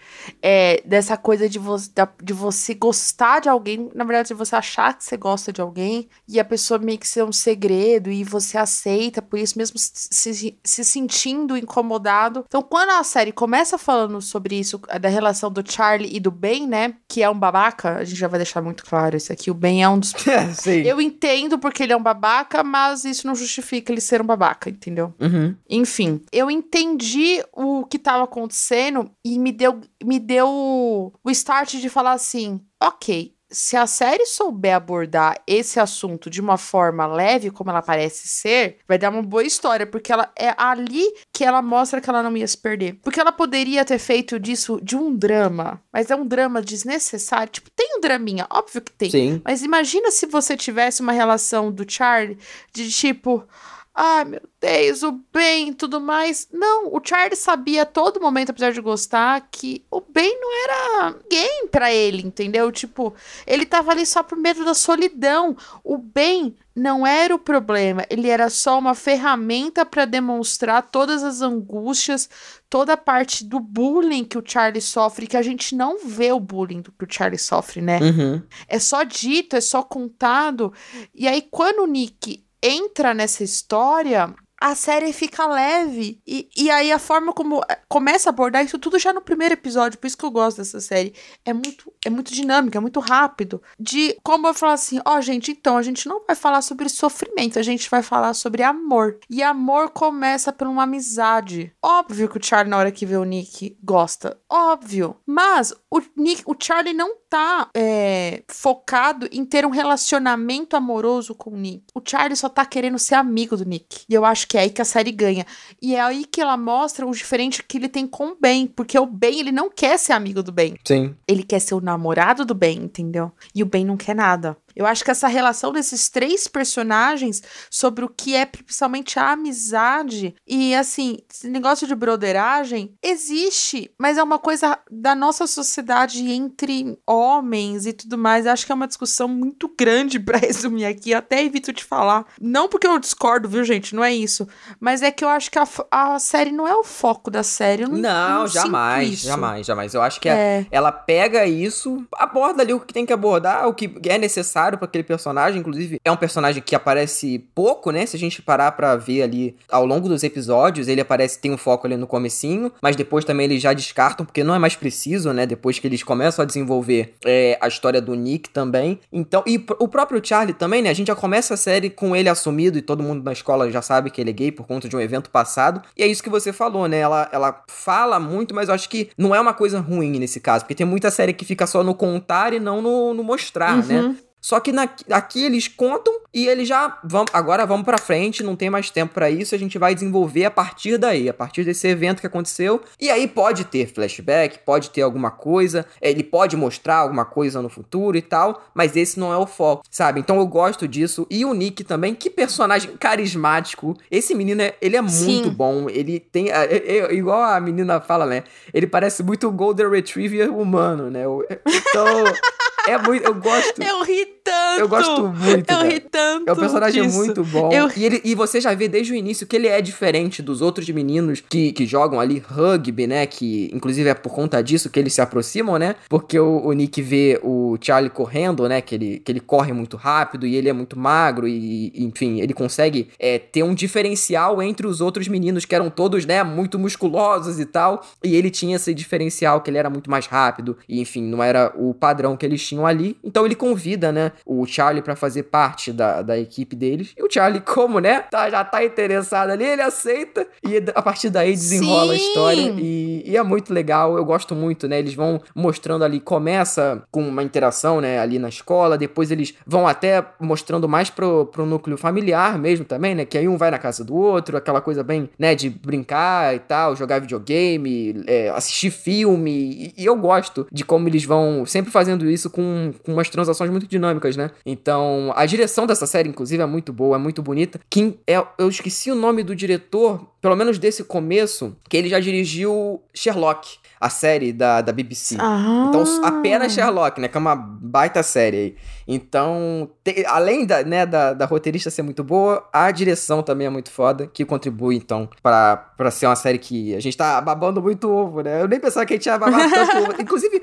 É, dessa coisa de, vo de você gostar de alguém, na verdade, de você achar que você gosta de alguém e a pessoa meio que ser um segredo e você aceita por isso, mesmo se, se, se sentindo incomodado. Então, quando a série começa falando sobre isso, da relação do Charlie e do Ben, né? Que é um babaca, a gente já vai deixar muito claro isso aqui. O Ben é um dos É, eu entendo porque ele é um babaca, mas isso não justifica ele ser um babaca, entendeu? Uhum. Enfim, eu entendi o que tava acontecendo e me deu, me deu o start de falar assim: ok, se a série souber abordar esse assunto de uma forma leve, como ela parece ser, vai dar uma boa história, porque ela é ali que ela mostra que ela não ia se perder. Porque ela poderia ter feito disso de um drama, mas é um drama desnecessário. Tipo, tem um draminha, óbvio que tem. Sim. Mas imagina se você tivesse uma relação do Charlie de tipo. Ai, meu Deus, o Ben e tudo mais. Não, o Charlie sabia a todo momento, apesar de gostar, que o Ben não era ninguém pra ele, entendeu? Tipo, ele tava ali só por medo da solidão. O Ben não era o problema, ele era só uma ferramenta pra demonstrar todas as angústias, toda a parte do bullying que o Charlie sofre, que a gente não vê o bullying do que o Charlie sofre, né? Uhum. É só dito, é só contado. E aí, quando o Nick entra nessa história, a série fica leve. E, e aí, a forma como eh, começa a abordar isso tudo já no primeiro episódio, por isso que eu gosto dessa série. É muito, é muito dinâmica, é muito rápido. De como eu falo assim: ó, gente, então, a gente não vai falar sobre sofrimento, a gente vai falar sobre amor. E amor começa por uma amizade. Óbvio que o Charlie, na hora que vê o Nick, gosta. Óbvio. Mas o Nick, o Charlie não tá é, focado em ter um relacionamento amoroso com o Nick. O Charlie só tá querendo ser amigo do Nick. E eu acho que é aí que a série ganha. E é aí que ela mostra o diferente que ele tem com o Ben. Porque o Ben, ele não quer ser amigo do Ben. Sim. Ele quer ser o namorado do Ben, entendeu? E o Ben não quer nada. Eu acho que essa relação desses três personagens sobre o que é principalmente a amizade e assim, esse negócio de broderagem existe, mas é uma coisa da nossa sociedade entre homens e tudo mais. Eu acho que é uma discussão muito grande pra resumir aqui. Eu até evito de falar. Não porque eu discordo, viu, gente? Não é isso. Mas é que eu acho que a, a série não é o foco da série. Não, Não, não jamais, jamais, jamais. Eu acho que É. ela pega isso, aborda ali o que tem que abordar, o que é necessário pra aquele personagem. Inclusive, é um personagem que aparece pouco, né? Se a gente parar pra ver ali ao longo dos episódios, ele aparece, tem um foco ali no comecinho, mas depois também eles já descartam, porque não é mais preciso, né? Depois que eles começam a desenvolver é, a história do Nick também. Então, e o próprio Charlie também, né? A gente já começa a série com ele assumido e todo mundo na escola já sabe que ele é gay por conta de um evento passado. E é isso que você falou, né? Ela, ela fala muito, mas eu acho que não é uma coisa ruim nesse caso, porque tem muita série que fica só no contar e não no, no mostrar, né? Só que na, aqui eles contam e eles já vão. Agora vamos pra frente, não tem mais tempo para isso. A gente vai desenvolver a partir daí, a partir desse evento que aconteceu. E aí pode ter flashback, pode ter alguma coisa, ele pode mostrar alguma coisa no futuro e tal, mas esse não é o foco, sabe? Então eu gosto disso. E o Nick também, que personagem carismático. Esse menino, é, ele é muito Sim. bom. Ele tem. é, é, é, igual a menina fala, né? Ele parece muito o Golden Retriever humano, né? O- Então. É muito. Eu gosto. Eu ri tanto! Eu gosto muito. Eu cara. ri tanto! É um personagem disso. muito bom. Eu- E, ele, e você já vê desde o início que ele é diferente dos outros meninos que, que jogam ali rugby, né? Que inclusive é por conta disso que eles se aproximam, né? Porque o, o Nick vê o Charlie correndo, né? Que ele, que ele corre muito rápido e ele é muito magro e, e, enfim, ele consegue é, ter um diferencial entre os outros meninos que eram todos, né? Muito musculosos e tal. E ele tinha esse diferencial que ele era muito mais rápido e, enfim, não era o padrão que eles tinham ali. Então ele convida, né? O Charlie pra fazer parte da, da equipe deles. E o Charlie, como, né? Tá, já tá interessado ali, ele aceita. E a partir daí desenrola a Sim! história. E, e é muito legal, eu gosto muito, né? Eles vão mostrando ali, começa com uma interação, né? Ali na escola. Depois eles vão até mostrando mais pro, pro núcleo familiar mesmo também, né? Que aí um vai na casa do outro, aquela coisa bem, né? De brincar e tal, jogar videogame, é, assistir filme. E, e eu gosto de como eles vão sempre fazendo isso com, com umas transações muito dinâmicas, né? Então, a direção dessa série, inclusive, é muito boa, é muito bonita. Quem é, eu esqueci o nome do diretor, pelo menos desse começo, que ele já dirigiu Sherlock, a série da, da BBC. Ah. Então, apenas Sherlock, né? Que é uma baita série aí. Então, te- além da, né, da, da roteirista ser muito boa, a direção também é muito foda, que contribui, então, pra, pra ser uma série que a gente tá babando muito ovo, né? Eu nem pensava que a gente ia babar tanto ovo. Inclusive,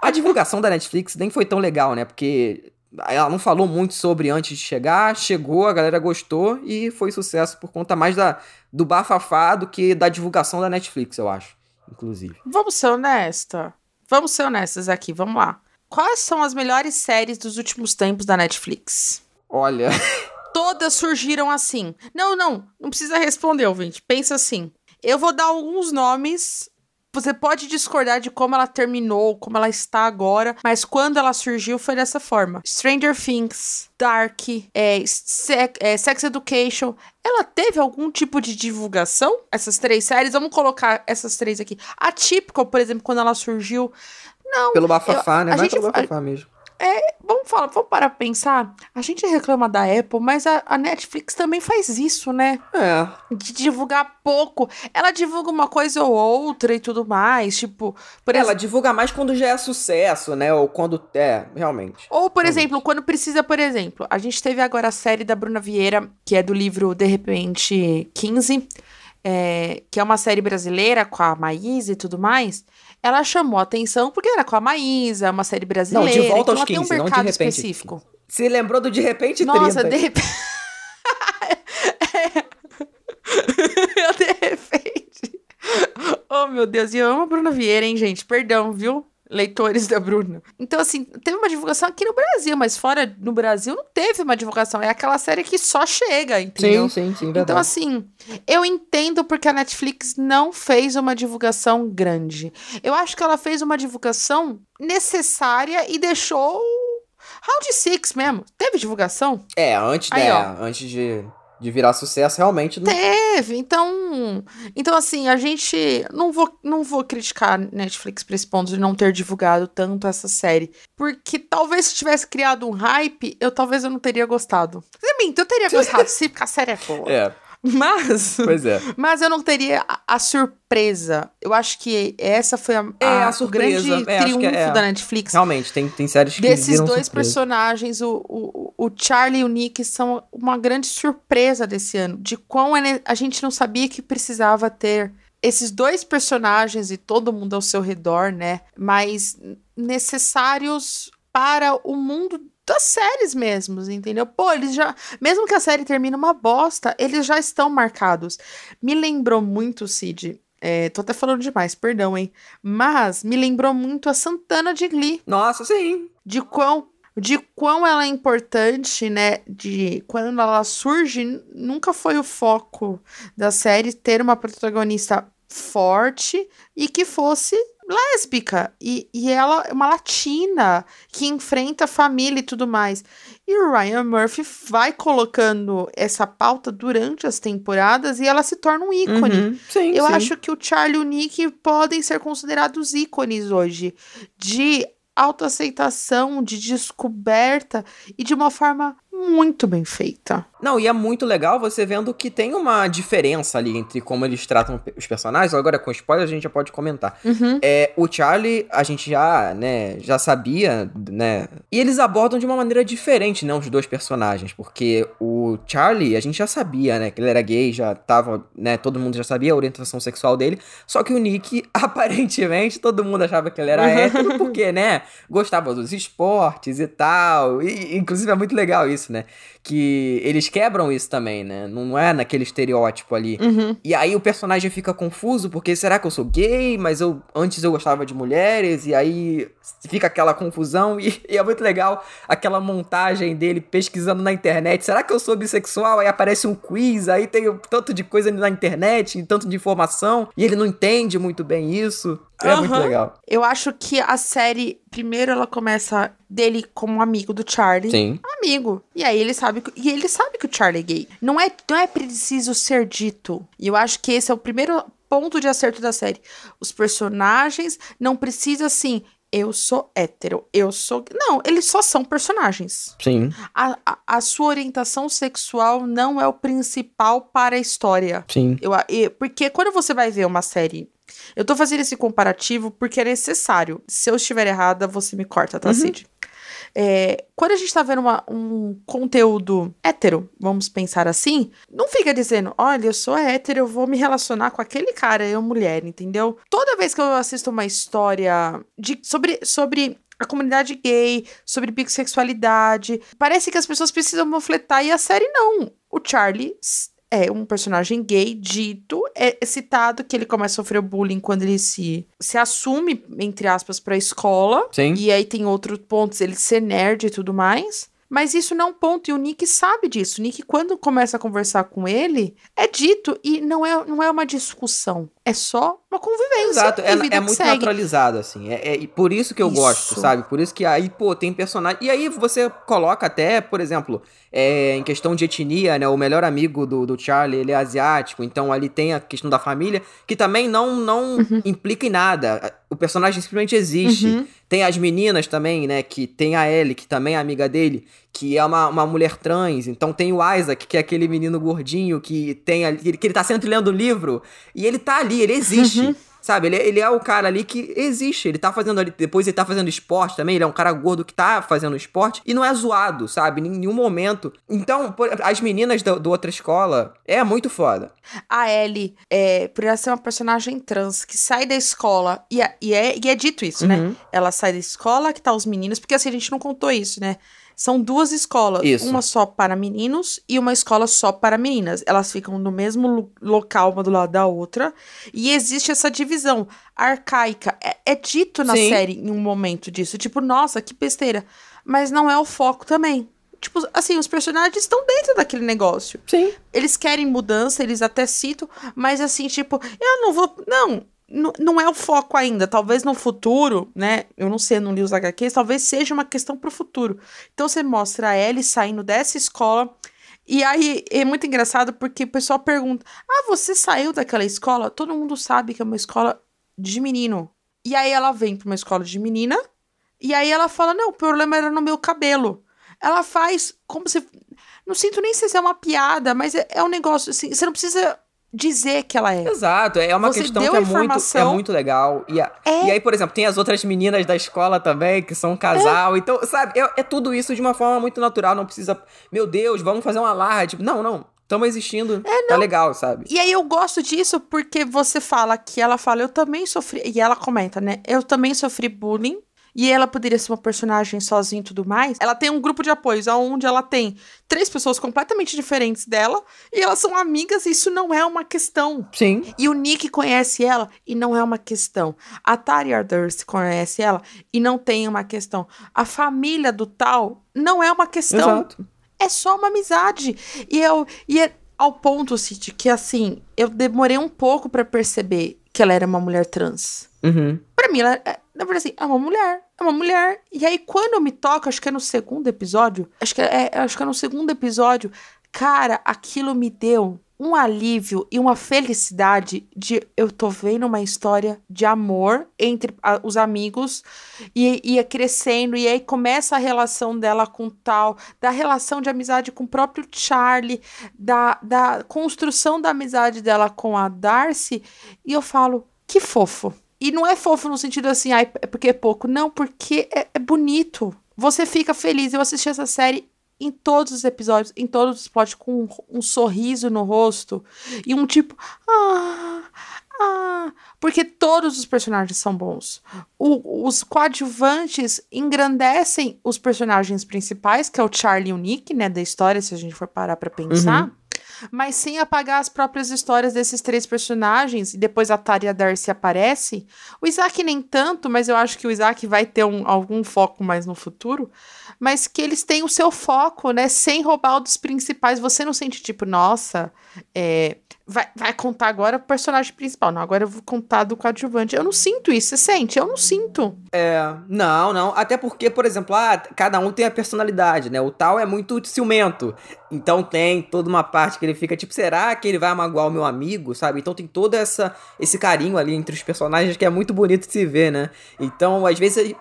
a divulgação da Netflix nem foi tão legal, né? Porque ela não falou muito sobre antes de chegar, chegou, a galera gostou e foi sucesso por conta mais da, do bafafá do que da divulgação da Netflix, eu acho. Inclusive. Vamos ser honesta. Vamos ser honestas aqui, vamos lá. Quais são as melhores séries dos últimos tempos da Netflix? Olha. Todas surgiram assim. Não, não, não precisa responder, ouvinte. Pensa assim. Eu vou dar alguns nomes. Você pode discordar de como ela terminou, como ela está agora, mas quando ela surgiu foi dessa forma. Stranger Things, Dark, é, Se- é, Sex Education. Ela teve algum tipo de divulgação? Essas três séries? Vamos colocar essas três aqui. A Typical, por exemplo, quando ela surgiu. Não. Pelo bafafá, eu- né? a Mas gente- pelo bafafá mesmo. Vamos falar, vamos parar pra pensar. A gente reclama da Apple, mas a, a Netflix também faz isso, né? É. De divulgar pouco. Ela divulga uma coisa ou outra e tudo mais. Tipo, por Ela divulga mais quando já é sucesso, né? Ou quando. É, realmente. Ou, por Realmente. exemplo, quando precisa, por exemplo, a gente teve agora a série da Bruna Vieira, que é do livro De Repente 15, é, que é uma série brasileira com a Maísa e tudo mais. Ela chamou atenção porque era com a Maísa, uma série brasileira. Não, de volta então aos ela tem um 15, mercado específico. Se lembrou do de repente Nossa, 30. de repente. eu de repente. Oh, meu Deus, e eu amo a Bruna Vieira, hein, gente? Perdão, viu? Leitores da Bruna. Então, assim, teve uma divulgação aqui no Brasil, mas fora no Brasil não teve uma divulgação. É aquela série que só chega, entendeu? Sim, sim, sim, verdade. Então, assim, eu entendo porque a Netflix não fez uma divulgação grande. Eu acho que ela fez uma divulgação necessária e deixou. Round Six mesmo. Teve divulgação? É, antes, Aí, ó. antes de, de virar sucesso, realmente não. Teve. Então, então assim, a gente não vou não vou criticar Netflix por esse ponto de não ter divulgado tanto essa série, porque talvez se tivesse criado um hype, eu talvez eu não teria gostado. Eu minto, eu teria gostado, sim, porque a série é boa. É, Mas pois é. Mas eu não teria a, a surpresa. Eu acho que essa foi a, É, a o surpresa. grande É, que triunfo é. da Netflix. Realmente, tem, tem séries que Desses dois surpresa. personagens, o, o, o Charlie e o Nick são uma grande surpresa desse ano. De quão é a gente não sabia que precisava ter esses dois personagens e todo mundo ao seu redor, né? Mas necessários para o mundo das séries mesmos, entendeu? Pô, eles já. Mesmo que a série termine uma bosta, eles já estão marcados. Me lembrou muito, Cid. É, tô até falando demais, perdão, hein? Mas me lembrou muito a Santana de Glee Nossa, sim. de quão de quão ela é importante, né? De quando ela surge, nunca foi o foco da série ter uma protagonista forte e que fosse lésbica. E, e ela é uma latina que enfrenta a família e tudo mais. E o Ryan Murphy vai colocando essa pauta durante as temporadas e ela se torna um ícone. Uhum. Sim, Eu sim. acho que o Charlie e o Nick podem ser considerados ícones hoje de autoaceitação, de descoberta e de uma forma muito bem feita. Não, e é muito legal você vendo que tem uma diferença ali entre como eles tratam os personagens. Agora, com spoiler, a gente já pode comentar. Uhum. É, o Charlie, a gente já, né, já sabia, né? E eles abordam de uma maneira diferente, né, os dois personagens. Porque o Charlie, a gente já sabia, né, que ele era gay, já tava, né, todo mundo já sabia a orientação sexual dele. Só que o Nick, aparentemente, todo mundo achava que ele era hétero, porque, né, gostava dos esportes e tal. E, inclusive, é muito legal isso, né? Que eles quebram isso também, né? Não é naquele estereótipo ali. Uhum. E aí o personagem fica confuso, porque será que eu sou gay? Mas eu antes eu gostava de mulheres, e aí fica aquela confusão, e, e é muito legal aquela montagem dele pesquisando na internet. Será que eu sou bissexual? Aí aparece um quiz, aí tem tanto de coisa na internet, tanto de informação, e ele não entende muito bem isso. É muito Aham. legal. Eu acho que a série, primeiro ela começa dele como amigo do Charlie. Sim. amigo. E aí ele sabe que, e ele sabe que o Charlie é gay. Não é, não é preciso ser dito. E eu acho que esse é o primeiro ponto de acerto da série. Os personagens não precisam assim, eu sou hétero, eu sou. Não, eles só são personagens. Sim, A, a, a sua orientação sexual não é o principal para a história. sim. Eu, porque quando você vai ver uma série. Eu tô fazendo esse comparativo porque é necessário. Se eu estiver errada, você me corta, tá, Cid? É, quando a gente tá vendo uma- um conteúdo hétero, vamos pensar assim, não fica dizendo, olha, eu sou hétero, eu vou me relacionar com aquele cara, eu mulher, entendeu? Toda vez que eu assisto uma história de, sobre, sobre a comunidade gay, sobre bissexualidade, parece que as pessoas precisam panfletar e a série não. O Charlie é um personagem gay dito, é citado que ele começa a sofrer bullying quando ele se, se assume, entre aspas, pra escola. Sim. E aí tem outros pontos, ele ser nerd e tudo mais. Mas isso não é um ponto, e o Nick sabe disso. O Nick, quando começa a conversar com ele, é dito, e não é, não é uma discussão. É só uma convivência. Exato, é, é muito segue. naturalizado, assim. É, é- e por isso que eu Isso. gosto, sabe? Por isso que aí, pô, tem personagem. E aí você coloca até, por exemplo, é, em questão de etnia, né? O melhor amigo do, do Charlie, ele é asiático, então ali tem a questão da família, que também não, não Uhum. implica em nada. O personagem simplesmente existe. Uhum. Tem as meninas também, né? Que tem a Ellie, que também é amiga dele, que é uma, uma mulher trans. Então tem o Isaac, que é aquele menino gordinho que tem ali, que ele- que ele tá sempre lendo o livro. E ele tá ali, ele existe. Uhum. Sabe, ele, ele é o cara ali que existe. Ele tá fazendo ali. Depois ele tá fazendo esporte também. Ele é um cara gordo que tá fazendo esporte. E não é zoado, sabe? Em nenhum momento. Então, por- as meninas da do outra escola é muito foda. A Ellie, é, por ela ser uma personagem trans que sai da escola, e, é- e é, e é dito isso, né? Uhum. Ela sai da escola que tá os meninos, porque assim, a gente não contou isso, né? São duas escolas, Isso. uma só para meninos e uma escola só para meninas. Elas ficam no mesmo lo- local, uma do lado da outra, e existe essa divisão arcaica. É, é dito na Sim. série em um momento disso, tipo, nossa, que besteira. Mas não é o foco também. Tipo, assim, os personagens estão dentro daquele negócio Sim. eles querem mudança, eles até citam, mas assim, tipo, eu não vou. Não, não é o foco ainda. Talvez no futuro, né? Eu não sei, não li os HQs, talvez seja uma questão pro futuro. Então você mostra a Ellie saindo dessa escola. E aí é muito engraçado porque o pessoal pergunta: Ah, você saiu daquela escola? Todo mundo sabe que é uma escola de menino. E aí ela vem pra uma escola de menina. E aí ela fala: Não, o problema era no meu cabelo. Ela faz como se. Não sinto nem se é uma piada, mas é, é um negócio assim. Você não precisa dizer que ela é. Exato, é uma Você questão que é muito, é muito legal. E, a- É. e aí, por exemplo, tem as outras meninas da escola também, que são um casal. Então, sabe, é, é tudo isso de uma forma muito natural. Não precisa, meu Deus, vamos fazer uma alarde. Tipo, não, não. Estamos existindo. Tá legal, sabe? E aí eu gosto disso porque você fala que ela fala, eu também sofri. E ela comenta, né? Eu também sofri bullying. E ela poderia ser uma personagem sozinha e tudo mais. Ela tem um grupo de apoios onde ela tem três pessoas completamente diferentes dela. E elas são amigas e isso não é uma questão. Sim. E o Nick conhece ela e não é uma questão. A Taria Durst conhece ela e não tem uma questão. A família do tal não é uma questão. Exato. É só uma amizade. E eu. E é, Ao ponto, City, que assim, eu demorei um pouco pra perceber que ela era uma mulher trans. Uhum. Pra mim, ela, é- na verdade, assim, é uma mulher. É uma mulher. E aí, quando eu me toco, acho que é no segundo episódio. Acho que é, acho que é no segundo episódio. Cara, aquilo me deu um alívio e uma felicidade de eu tô vendo uma história de amor entre a- os amigos e ia crescendo e aí começa a relação dela com tal, da relação de amizade com o próprio Charlie, da, da construção da amizade dela com a Darcy e eu falo, que fofo. E não é fofo no sentido assim, ai, é porque é pouco. Não, porque é, é bonito. Você fica feliz. Eu assisti essa série em todos os episódios, em todos os plots, com um, um sorriso no rosto. E um tipo, ah, ah. Porque todos os personagens são bons. O- os coadjuvantes engrandecem os personagens principais, que é o Charlie e o Nick, né, da história, se a gente for parar pra pensar mas sem apagar as próprias histórias desses três personagens, e depois a Tari e a Darcy aparece. O Isaac nem tanto, mas eu acho que o Isaac vai ter um- algum foco mais no futuro, mas que eles têm o seu foco, né, sem roubar o dos principais. Você não sente tipo, nossa, é, vai, vai contar agora o personagem principal, não, agora eu vou contar do coadjuvante. Eu não sinto isso, você sente? Eu não sinto. É, não, não. Até porque, por exemplo, ah, cada um tem a personalidade, né? O tal é muito ciumento. Então tem toda uma parte que ele fica tipo, será que ele vai magoar o meu amigo, sabe? Então tem todo essa, esse carinho ali entre os personagens que é muito bonito de se ver, né? Então, às vezes,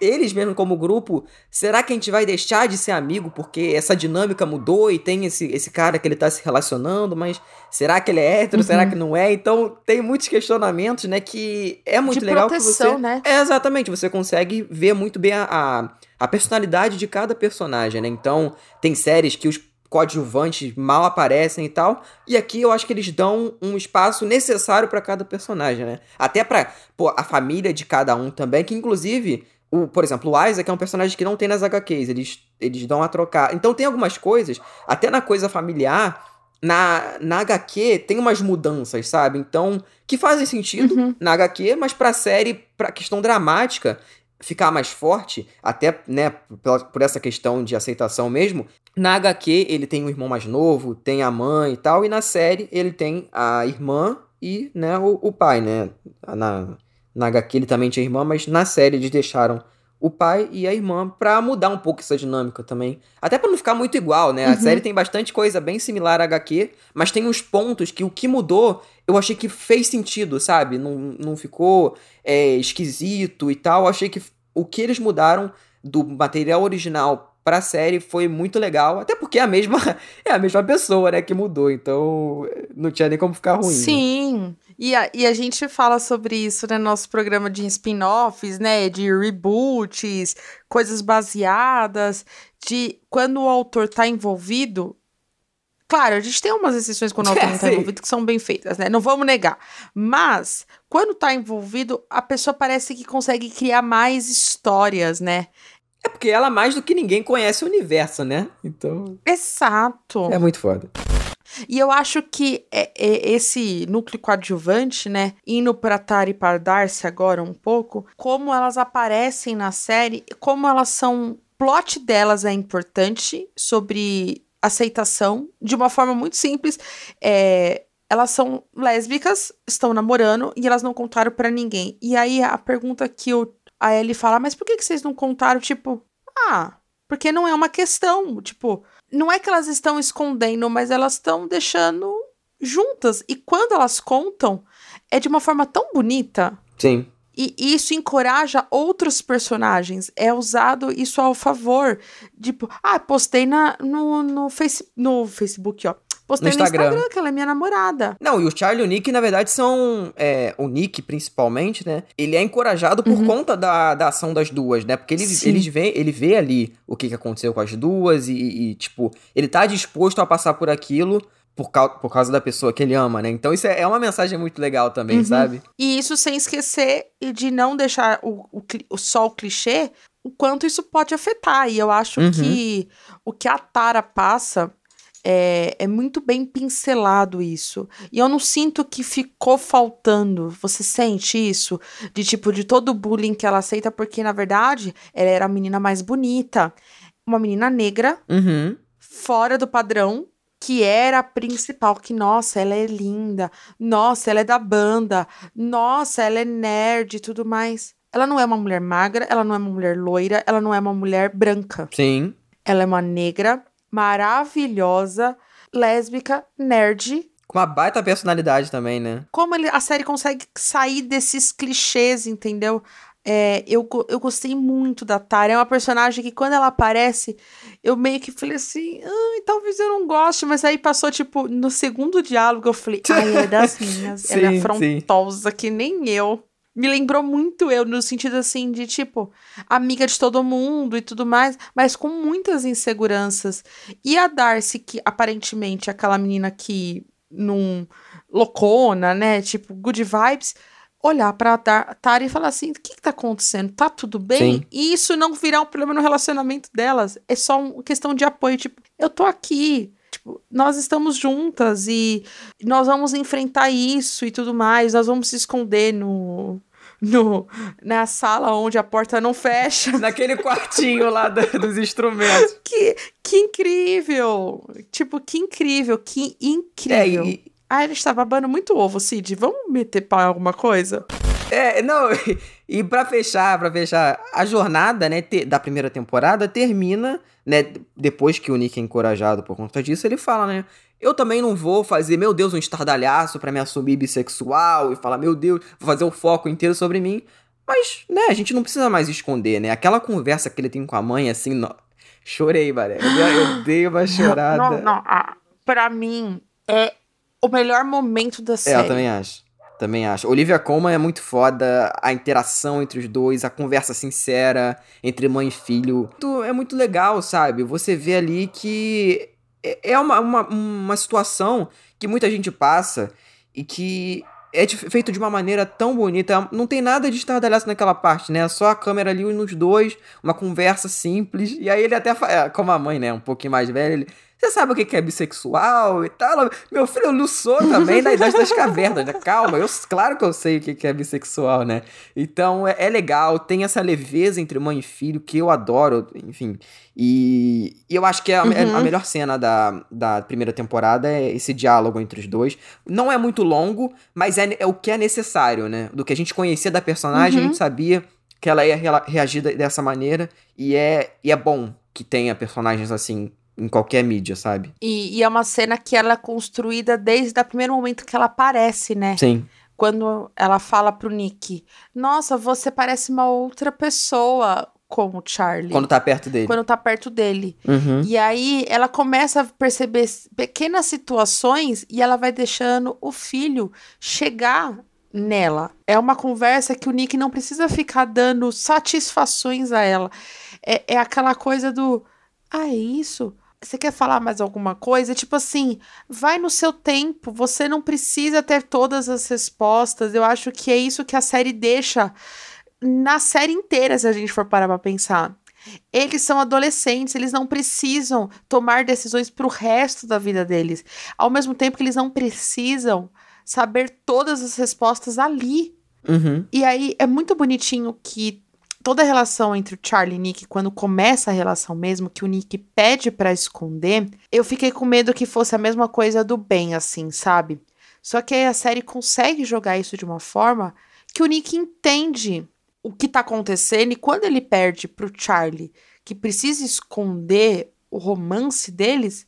eles mesmo como grupo, será que a gente vai deixar de ser amigo porque essa dinâmica mudou e tem esse, esse cara que ele tá se relacionando, mas será que ele é hétero, será que não é? Então tem muitos questionamentos, né? Que é muito De legal proteção, que você... né? É, exatamente, você consegue ver muito bem a, a, a personalidade de cada personagem, né? Então, tem séries que os coadjuvantes mal aparecem e tal, e aqui eu acho que eles dão um espaço necessário pra cada personagem, né? Até pra pô, a família de cada um também, que inclusive, o, por exemplo, o Isaac é um personagem que não tem nas HQs, eles, eles dão a trocar. Então tem algumas coisas, até na coisa familiar, na, na HQ tem umas mudanças, sabe? Então, que fazem sentido na HQ, mas pra série, pra questão dramática, ficar mais forte, até, né, pela- por essa questão de aceitação mesmo, na HQ ele tem um irmão mais novo, tem a mãe e tal, e na série ele tem a irmã e, né, o, o pai, né? Na, na HQ ele também tinha irmã, mas na série eles deixaram o pai e a irmã pra mudar um pouco essa dinâmica também. Até pra não ficar muito igual, né? A série tem bastante coisa bem similar à HQ, mas tem uns pontos que o que mudou eu achei que fez sentido, sabe? Não, não ficou é, esquisito e tal. Eu achei que o que eles mudaram do material original pra série foi muito legal. Até porque é a mesma, é a mesma pessoa, né, que mudou. Então não tinha nem como ficar ruim. né? Sim. E a, e a gente fala sobre isso no nosso programa de spin-offs, né? De reboots, coisas baseadas, de quando o autor tá envolvido. Claro, a gente tem umas exceções quando o autor não tá Sim. envolvido que são bem feitas, né? Não vamos negar. Mas, quando tá envolvido, a pessoa parece que consegue criar mais histórias, né? É porque ela mais do que ninguém conhece o universo, né? Então Exato. é muito foda. E eu acho que é- é esse núcleo coadjuvante, né, indo pra Tari e para Darcy agora um pouco, como elas aparecem na série, como elas são. plot delas é importante sobre aceitação, de uma forma muito simples. É, elas são lésbicas, estão namorando e elas não contaram pra ninguém. E aí a pergunta que o, a Ellie fala, mas por que, que vocês não contaram? Tipo, ah, porque não é uma questão. Tipo, não é que elas estão escondendo, mas elas estão deixando juntas. E quando elas contam, é de uma forma tão bonita. Sim. E isso encoraja outros personagens. É usado isso ao favor. Tipo, ah, postei na, no, no, face, no Facebook, ó. Postei No no Instagram. Instagram, que ela é minha namorada. Não, e o Charlie e o Nick, na verdade, são. é, o Nick, principalmente, né? Ele é encorajado por conta da, da ação das duas, né? Porque ele, Sim. ele, vê, ele vê ali o que, que aconteceu com as duas e, e, tipo, ele tá disposto a passar por aquilo por, cau por causa da pessoa que ele ama, né? Então isso é, é uma mensagem muito legal também, Uhum. sabe? E isso sem esquecer de não deixar o, o, o só o clichê, o quanto isso pode afetar. E eu acho Uhum. que o que a Tara passa é, é muito bem pincelado isso. E eu não sinto que ficou faltando. Você sente isso? De tipo, de todo o bullying que ela aceita, porque na verdade ela era a menina mais bonita. Uma menina negra, Uhum. fora do padrão, que era a principal, que nossa, ela é linda, nossa, ela é da banda, nossa, ela é nerd e tudo mais. Ela não é uma mulher magra, ela não é uma mulher loira, ela não é uma mulher branca. Sim. Ela é uma negra maravilhosa, lésbica, nerd. Com uma baita personalidade também, né? Como ele, a série consegue sair desses clichês, entendeu? É, eu, eu gostei muito da Tara. É uma personagem que, quando ela aparece, eu meio que falei assim, "Ai, talvez eu não goste, mas aí passou, tipo, no segundo diálogo, eu falei, ai, ela é das minhas. ela Sim, é sim. afrontosa, que nem eu. Me lembrou muito eu, no sentido assim, de tipo, amiga de todo mundo e tudo mais, mas com muitas inseguranças. E a Darcy, que aparentemente é aquela menina que não loucona, né? Tipo, good vibes. Olhar pra Tara e falar assim: o que, que tá acontecendo? Tá tudo bem? Sim. E isso não virar um problema no relacionamento delas. É só uma questão de apoio. Tipo, eu tô aqui. Tipo, nós estamos juntas e nós vamos enfrentar isso e tudo mais. Nós vamos se esconder no. No, na sala onde a porta não fecha. Naquele quartinho lá da- dos instrumentos. Que, que incrível! Tipo, que incrível, que É, incrível. e, Ah, ele está babando muito ovo, Cid. Vamos meter pau em alguma coisa? É, não, e pra fechar, pra fechar, a jornada, né, te- da primeira temporada termina, né, depois que o Nick é encorajado por conta disso, ele fala, né, eu também não vou fazer, meu Deus, um estardalhaço pra me assumir bissexual e falar, meu Deus, vou fazer o foco inteiro sobre mim, mas, né, a gente não precisa mais esconder, né, aquela conversa que ele tem com a mãe, assim, no- chorei, mano, eu, eu dei uma chorada. Não, não. ah, pra mim, é o melhor momento da É, série. eu também acho. Também acho. Olivia Colman é muito foda, a interação entre os dois, a conversa sincera entre mãe e filho. Tudo É muito legal, sabe? Você vê ali que é é uma, uma, uma situação que muita gente passa e que é feito de uma maneira tão bonita. Não tem nada de estardalhaço naquela parte, né? Só a câmera ali nos dois, uma conversa simples. E aí ele até, fa- é, como a mãe, né? Um pouquinho mais velha, ele... Você sabe o que é bissexual e tal? Meu filho, eu não sou também da idade das cavernas, né? Calma, eu, claro que eu sei o que é bissexual, né? Então é, é legal, tem essa leveza entre mãe e filho que eu adoro, enfim. E, e eu acho que é a, Uhum. a melhor cena da, da primeira temporada é esse diálogo entre os dois. Não é muito longo, mas é, é o que é necessário, né? Do que a gente conhecia da personagem, a Uhum. gente sabia que ela ia reagir de- dessa maneira. E é, e é bom que tenha personagens assim em qualquer mídia, sabe? E, e é uma cena que ela é construída desde o primeiro momento que ela aparece, né? Sim. Quando ela fala pro Nick: Nossa, você parece uma outra pessoa com o Charlie. Quando tá perto dele. quando tá perto dele. Uhum. E aí ela começa a perceber pequenas situações e ela vai deixando o filho chegar nela. É uma conversa que o Nick não precisa ficar dando satisfações a ela. É, é aquela coisa do. Ah, é isso? Você quer falar mais alguma coisa? Tipo assim, vai no seu tempo. Você não precisa ter todas as respostas. Eu acho que é isso que a série deixa na série inteira, se a gente for parar pra pensar. Eles são adolescentes, eles não precisam tomar decisões pro resto da vida deles. Ao mesmo tempo que eles não precisam saber todas as respostas ali. Uhum. E aí é muito bonitinho que toda a relação entre o Charlie e Nick, quando começa a relação mesmo, que o Nick pede pra esconder, eu fiquei com medo que fosse a mesma coisa do Ben, assim, sabe? Só que aí a série consegue jogar isso de uma forma que o Nick entende o que tá acontecendo e quando ele perde pro Charlie, que precisa esconder o romance deles,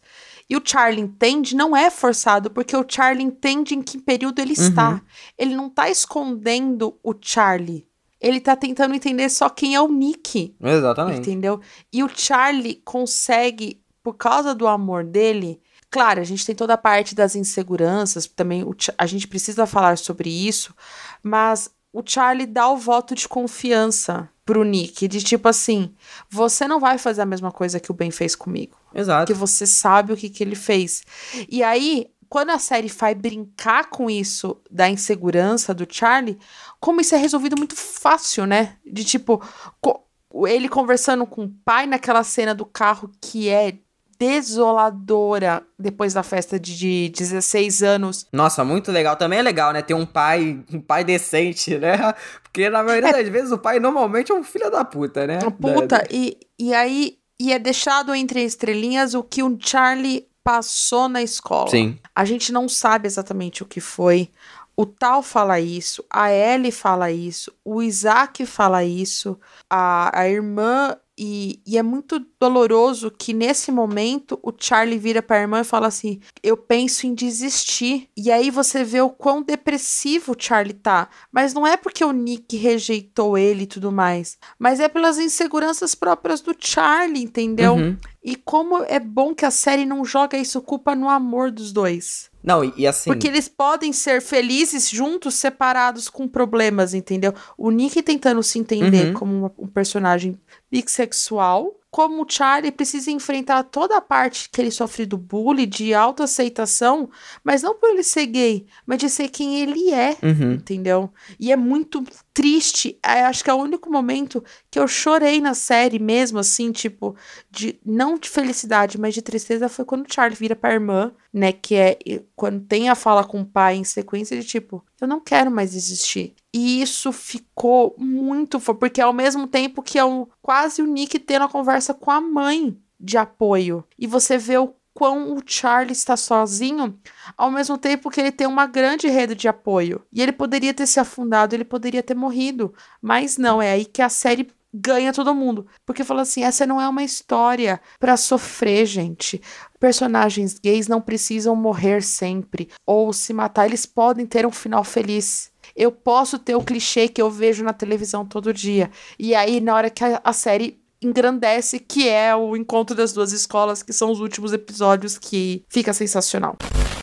e o Charlie entende, não é forçado, porque o Charlie entende em que período ele está. Ele não tá escondendo o Charlie. Ele tá tentando entender só quem é o Nick. Exatamente. Entendeu? E o Charlie consegue, por causa do amor dele. Claro, a gente tem toda a parte das inseguranças, também o a gente precisa falar sobre isso, mas o Charlie dá o voto de confiança pro Nick, de tipo assim, você não vai fazer a mesma coisa que o Ben fez comigo Exato. porque você sabe o que, que ele fez. E aí, quando a série vai brincar com isso da insegurança do Charlie, como isso é resolvido muito fácil, né? De tipo, co- ele conversando com o pai naquela cena do carro que é desoladora depois da festa de, de 16 anos. Nossa, muito legal. Também é legal, né? Ter um pai, um pai decente, né? Porque na maioria das vezes o pai normalmente é um filho da puta, né? Puta. Da- E, e aí, e é deixado entre estrelinhas o que o Charlie passou na escola. Sim. A gente não sabe exatamente o que foi. O Tal fala isso, a Ellie fala isso, o Isaac fala isso, a, a irmã. E, e é muito doloroso que nesse momento o Charlie vira pra irmã e fala assim: Eu penso em desistir. E aí você vê o quão depressivo o Charlie tá. Mas não é porque o Nick rejeitou ele e tudo mais. Mas é pelas inseguranças próprias do Charlie, entendeu? Uhum. E como é bom que a série não joga isso culpa no amor dos dois. Não, e, e assim. Porque eles podem ser felizes juntos, separados com problemas, entendeu? O Nick tentando se entender Uhum. como uma- um personagem bissexual, como o Charlie precisa enfrentar toda a parte que ele sofre do bullying, de autoaceitação, mas não por ele ser gay, mas de ser quem ele é, Uhum. entendeu? E é muito triste. É, acho que é o único momento que eu chorei na série mesmo, assim, tipo, de não de felicidade, mas de tristeza foi quando o Charlie vira pra irmã, né? Que é quando tem a fala com o pai em sequência de tipo, eu não quero mais existir. E isso ficou muito porque ao mesmo tempo que é um, quase o Nick tendo a conversa com a mãe de apoio. E você vê o quão o Charlie está sozinho, ao mesmo tempo que ele tem uma grande rede de apoio. E ele poderia ter se afundado, ele poderia ter morrido. Mas não, é aí que a série ganha todo mundo. Porque fala assim: essa não é uma história pra sofrer, gente. Personagens gays não precisam morrer sempre ou se matar, eles podem ter um final feliz. Eu posso ter o clichê que eu vejo na televisão todo dia. E aí, na hora que a, a série engrandece, que é o encontro das duas escolas, que são os últimos episódios que fica sensacional.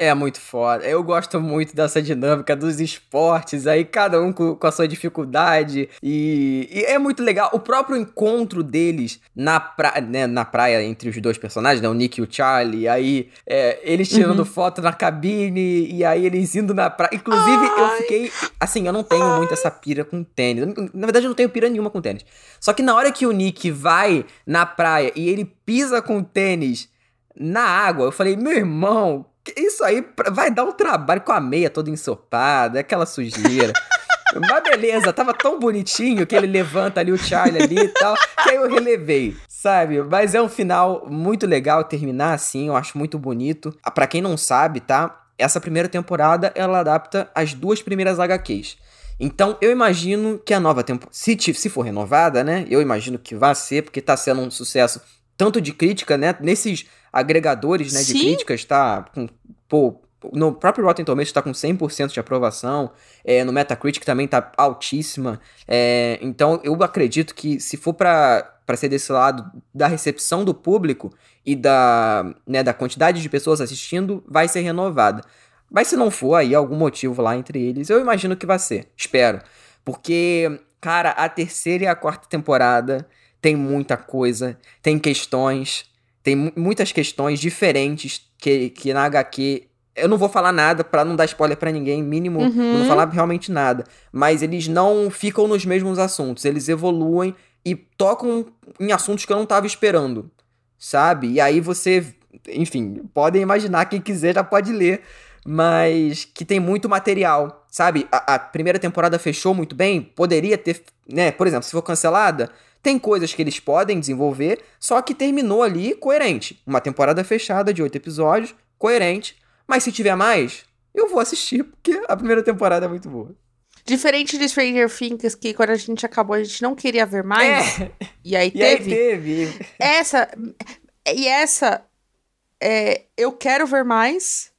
É muito foda. Eu gosto muito dessa dinâmica dos esportes, aí cada um com, com a sua dificuldade. E, e é muito legal. O próprio encontro deles na, pra, né, na praia entre os dois personagens, né, o Nick e o Charlie. Aí é, eles tirando foto na cabine, e aí eles indo na praia. Inclusive, eu Ai. fiquei. Assim, eu não tenho muito essa pira com tênis. Na verdade, eu não tenho pira nenhuma com tênis. Só que na hora que o Nick vai na praia e ele pisa com o tênis na água, eu falei, meu irmão, isso aí vai dar um trabalho com a meia toda ensopada, aquela sujeira. Mas beleza, tava tão bonitinho que ele levanta ali o Charlie ali e tal, que aí eu relevei, sabe? Mas é um final muito legal terminar assim, eu acho muito bonito. Ah, Pra quem não sabe, tá? Essa primeira temporada ela adapta as duas primeiras HQs. Então eu imagino que a nova temporada, se, se for renovada, né? Eu imagino que vai ser, porque tá sendo um sucesso tanto de crítica, né? Nesses agregadores, né, de críticas, tá com, pô, no próprio Rotten Tomatoes tá com 100% de aprovação, é, no Metacritic também tá altíssima, é, então eu acredito que se for pra para ser desse lado da recepção do público e da, né, da quantidade de pessoas assistindo, vai ser renovada. Mas se não for, aí algum motivo lá entre eles, eu imagino que vai ser. Espero. Porque, cara, a terceira e a quarta temporada tem muita coisa, tem questões, tem mu- muitas questões diferentes que, que na HQ. Eu não vou falar nada pra não dar spoiler pra ninguém, mínimo, Uhum. não vou falar realmente nada. Mas eles não ficam nos mesmos assuntos, eles evoluem e tocam em assuntos que eu não tava esperando, sabe? E aí você, enfim, podem imaginar, quem quiser já pode ler, mas que tem muito material, sabe? A, a primeira temporada fechou muito bem, poderia ter, né? Por exemplo, se for cancelada, tem coisas que eles podem desenvolver, só que terminou ali coerente. Uma temporada fechada de oito episódios, coerente. Mas se tiver mais, eu vou assistir, porque a primeira temporada é muito boa. Diferente de Stranger Things, que quando a gente acabou, a gente não queria ver mais. É, E aí e aí teve. teve. Essa. E essa. é, eu quero ver mais.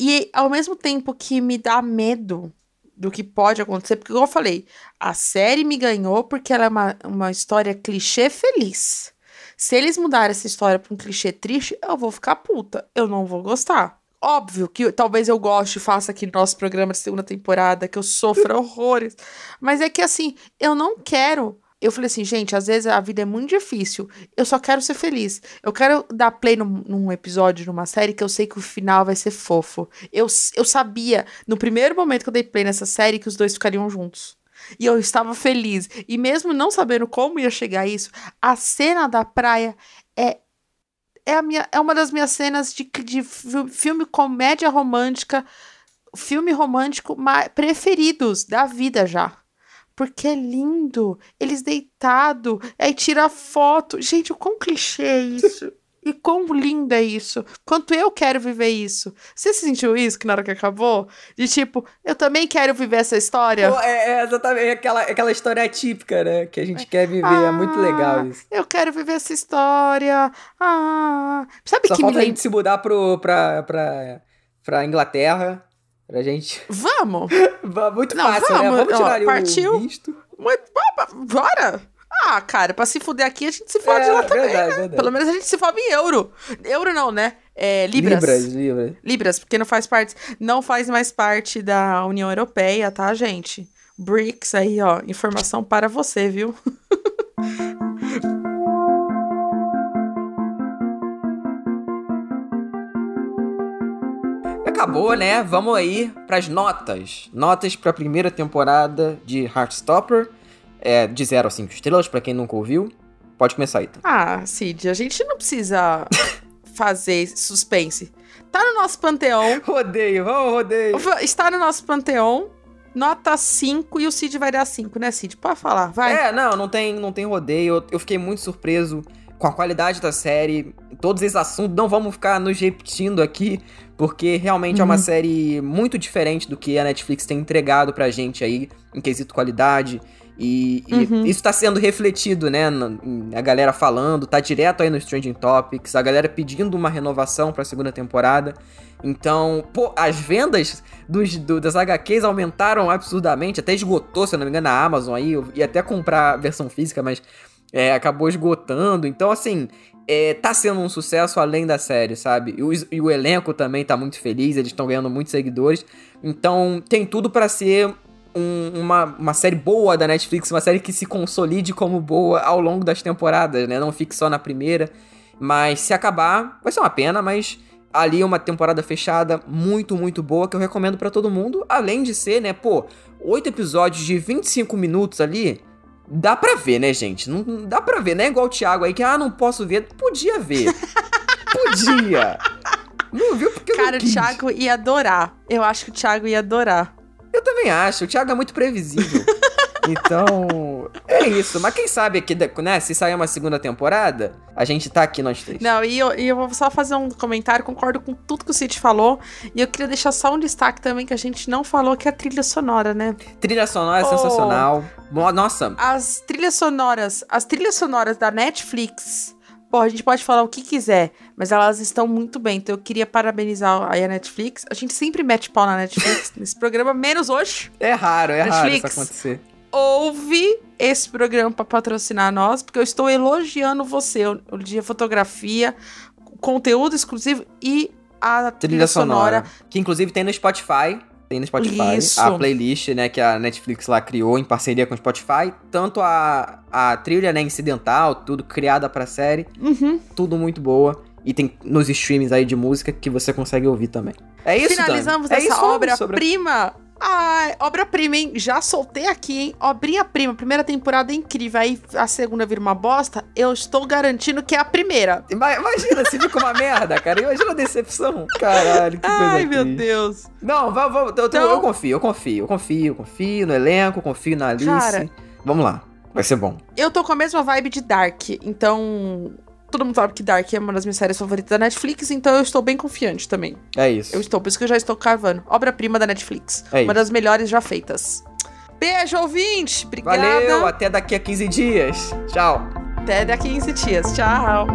E ao mesmo tempo que me dá medo do que pode acontecer, porque, igual eu falei, a série me ganhou porque ela é uma, uma história clichê feliz. Se eles mudarem essa história pra um clichê triste, eu vou ficar puta. Eu não vou gostar. Óbvio que talvez eu goste e faça aqui no nosso programa de segunda temporada, que eu sofra horrores. Mas é que assim, eu não quero. Eu falei assim, gente, às vezes a vida é muito difícil. Eu só quero ser feliz. Eu quero dar play num, num episódio, numa série, que eu sei que o final vai ser fofo. Eu, eu sabia, no primeiro momento que eu dei play nessa série, que os dois ficariam juntos. E eu estava feliz. E mesmo não sabendo como ia chegar a isso, a cena da praia é. É, a minha, é uma das minhas cenas de, de fi- filme comédia romântica, filme romântico preferidos da vida já. Porque é lindo. Eles deitado, aí tira foto. Gente, o quão clichê é isso. E quão lindo é isso. Quanto eu quero viver isso. Você sentiu isso que na hora que acabou? De tipo, eu também quero viver essa história. Pô, é, é exatamente aquela, aquela história típica, né? Que a gente quer viver. é muito legal isso. Eu quero viver essa história. Ah. Sabe Só que me falta a lembra. gente se mudar pro, pra, pra, pra Inglaterra. Pra gente. Vamos! Muito Não, fácil, né? vamos, Vamos ó, tirar partiu. visto. Mas, Bora! Ah, cara, pra se fuder aqui, a gente se fode É, lá também, verdade, né? verdade. Pelo menos a gente se fode em euro. Euro não, né? É, libras. Libras, Libras. Libras, porque não faz parte, não faz mais parte da União Europeia, tá, gente? BRICS aí, ó, informação para você, viu? Acabou, né? Vamos aí pras notas. Notas pra primeira temporada de Heartstopper. É, de 0 a 5 estrelas, pra quem nunca ouviu. Pode começar aí. Tá? Ah, Cid, a gente não precisa fazer suspense. Tá no nosso panteão, Rodeio, vamos rodeio. está no nosso panteão, nota 5 e o Cid vai dar 5, né, Cid? Pode falar, vai. É, não, não tem, não tem rodeio. Eu fiquei muito surpreso com a qualidade da série. Todos esses assuntos, não vamos ficar nos repetindo aqui, porque realmente é uma Uhum. série muito diferente do que a Netflix tem entregado pra gente aí, em quesito qualidade. E, e Uhum. isso tá sendo refletido, né? a galera falando, tá direto aí no Stranging Topics, a galera pedindo uma renovação pra segunda temporada. Então, pô, as vendas dos, do- das HQs aumentaram absurdamente, até esgotou, se eu não me engano, na Amazon aí. Eu ia até comprar a versão física, mas é, acabou esgotando. Então, assim, é, tá sendo um sucesso além da série, sabe? E o, e o elenco também tá muito feliz, eles estão ganhando muitos seguidores. Então, tem tudo pra ser um- uma, uma série boa da Netflix, uma série que se consolide como boa ao longo das temporadas, né? Não fique só na primeira. Mas se acabar, vai ser uma pena, mas ali é uma temporada fechada muito, muito boa que eu recomendo pra todo mundo. Além de ser, né, pô, oito episódios de 25 minutos ali. Dá pra ver, né, gente? Não, não dá pra ver, não é igual o Thiago aí que, ah, não posso ver. Podia ver. Podia. Não viu porque eu Cara, não o. Thiago ia adorar. Eu acho que o Thiago ia adorar. Eu também acho. O Thiago é muito previsível. Então, é isso. Mas quem sabe aqui, né? Se sair uma segunda temporada, a gente tá aqui nós três. Não, e eu, e eu vou só fazer um comentário, concordo com tudo que o Cid falou. E eu queria deixar só um destaque também que a gente não falou, que é a trilha sonora, né? Trilha sonora é Oh. sensacional. Nossa, As trilhas sonoras, as trilhas sonoras da Netflix, pô, a gente pode falar o que quiser, mas elas estão muito bem. Então eu queria parabenizar aí a Netflix. A gente sempre mete pau na Netflix nesse programa, menos hoje. é raro, é raro isso Netflix. acontecer. Ouve esse programa pra patrocinar nós, porque eu estou elogiando você. O, dia fotografia, conteúdo exclusivo e a Trilha sonora. Que inclusive tem no Spotify. Tem no Spotify Isso. a playlist, né, que a Netflix lá criou em parceria com o Spotify. Tanto a, a trilha, né, incidental, tudo criada pra série. Uhum. Tudo muito boa. E tem nos streams aí de música que você consegue ouvir também. É isso, Dani. Finalizamos é essa isso, falamos sobre- obra-prima. Ai, obra-prima, hein? Já soltei aqui, hein? Obrinha-prima, primeira temporada é incrível. Aí a segunda vira uma bosta. Eu estou garantindo que é a primeira. Ima- Imagina se fica uma merda, cara. Imagina a decepção. Caralho, que coisa Ai, meu triste. Deus. Não, vamos, vamos. Eu, Então- eu confio, eu confio, eu confio, eu confio no elenco, confio na Alice. Cara- Vamos lá. Vai ser bom. Eu tô com a mesma vibe de Dark, então. Todo mundo sabe que Dark é uma das minhas séries favoritas da Netflix, então eu estou bem confiante também. É isso. Eu estou, por isso que eu já estou carvando. Obra-prima da Netflix. É uma isso. das melhores já feitas. Beijo, ouvinte! Obrigada. Valeu, até daqui a 15 dias. Tchau. Até daqui a 15 dias. Tchau.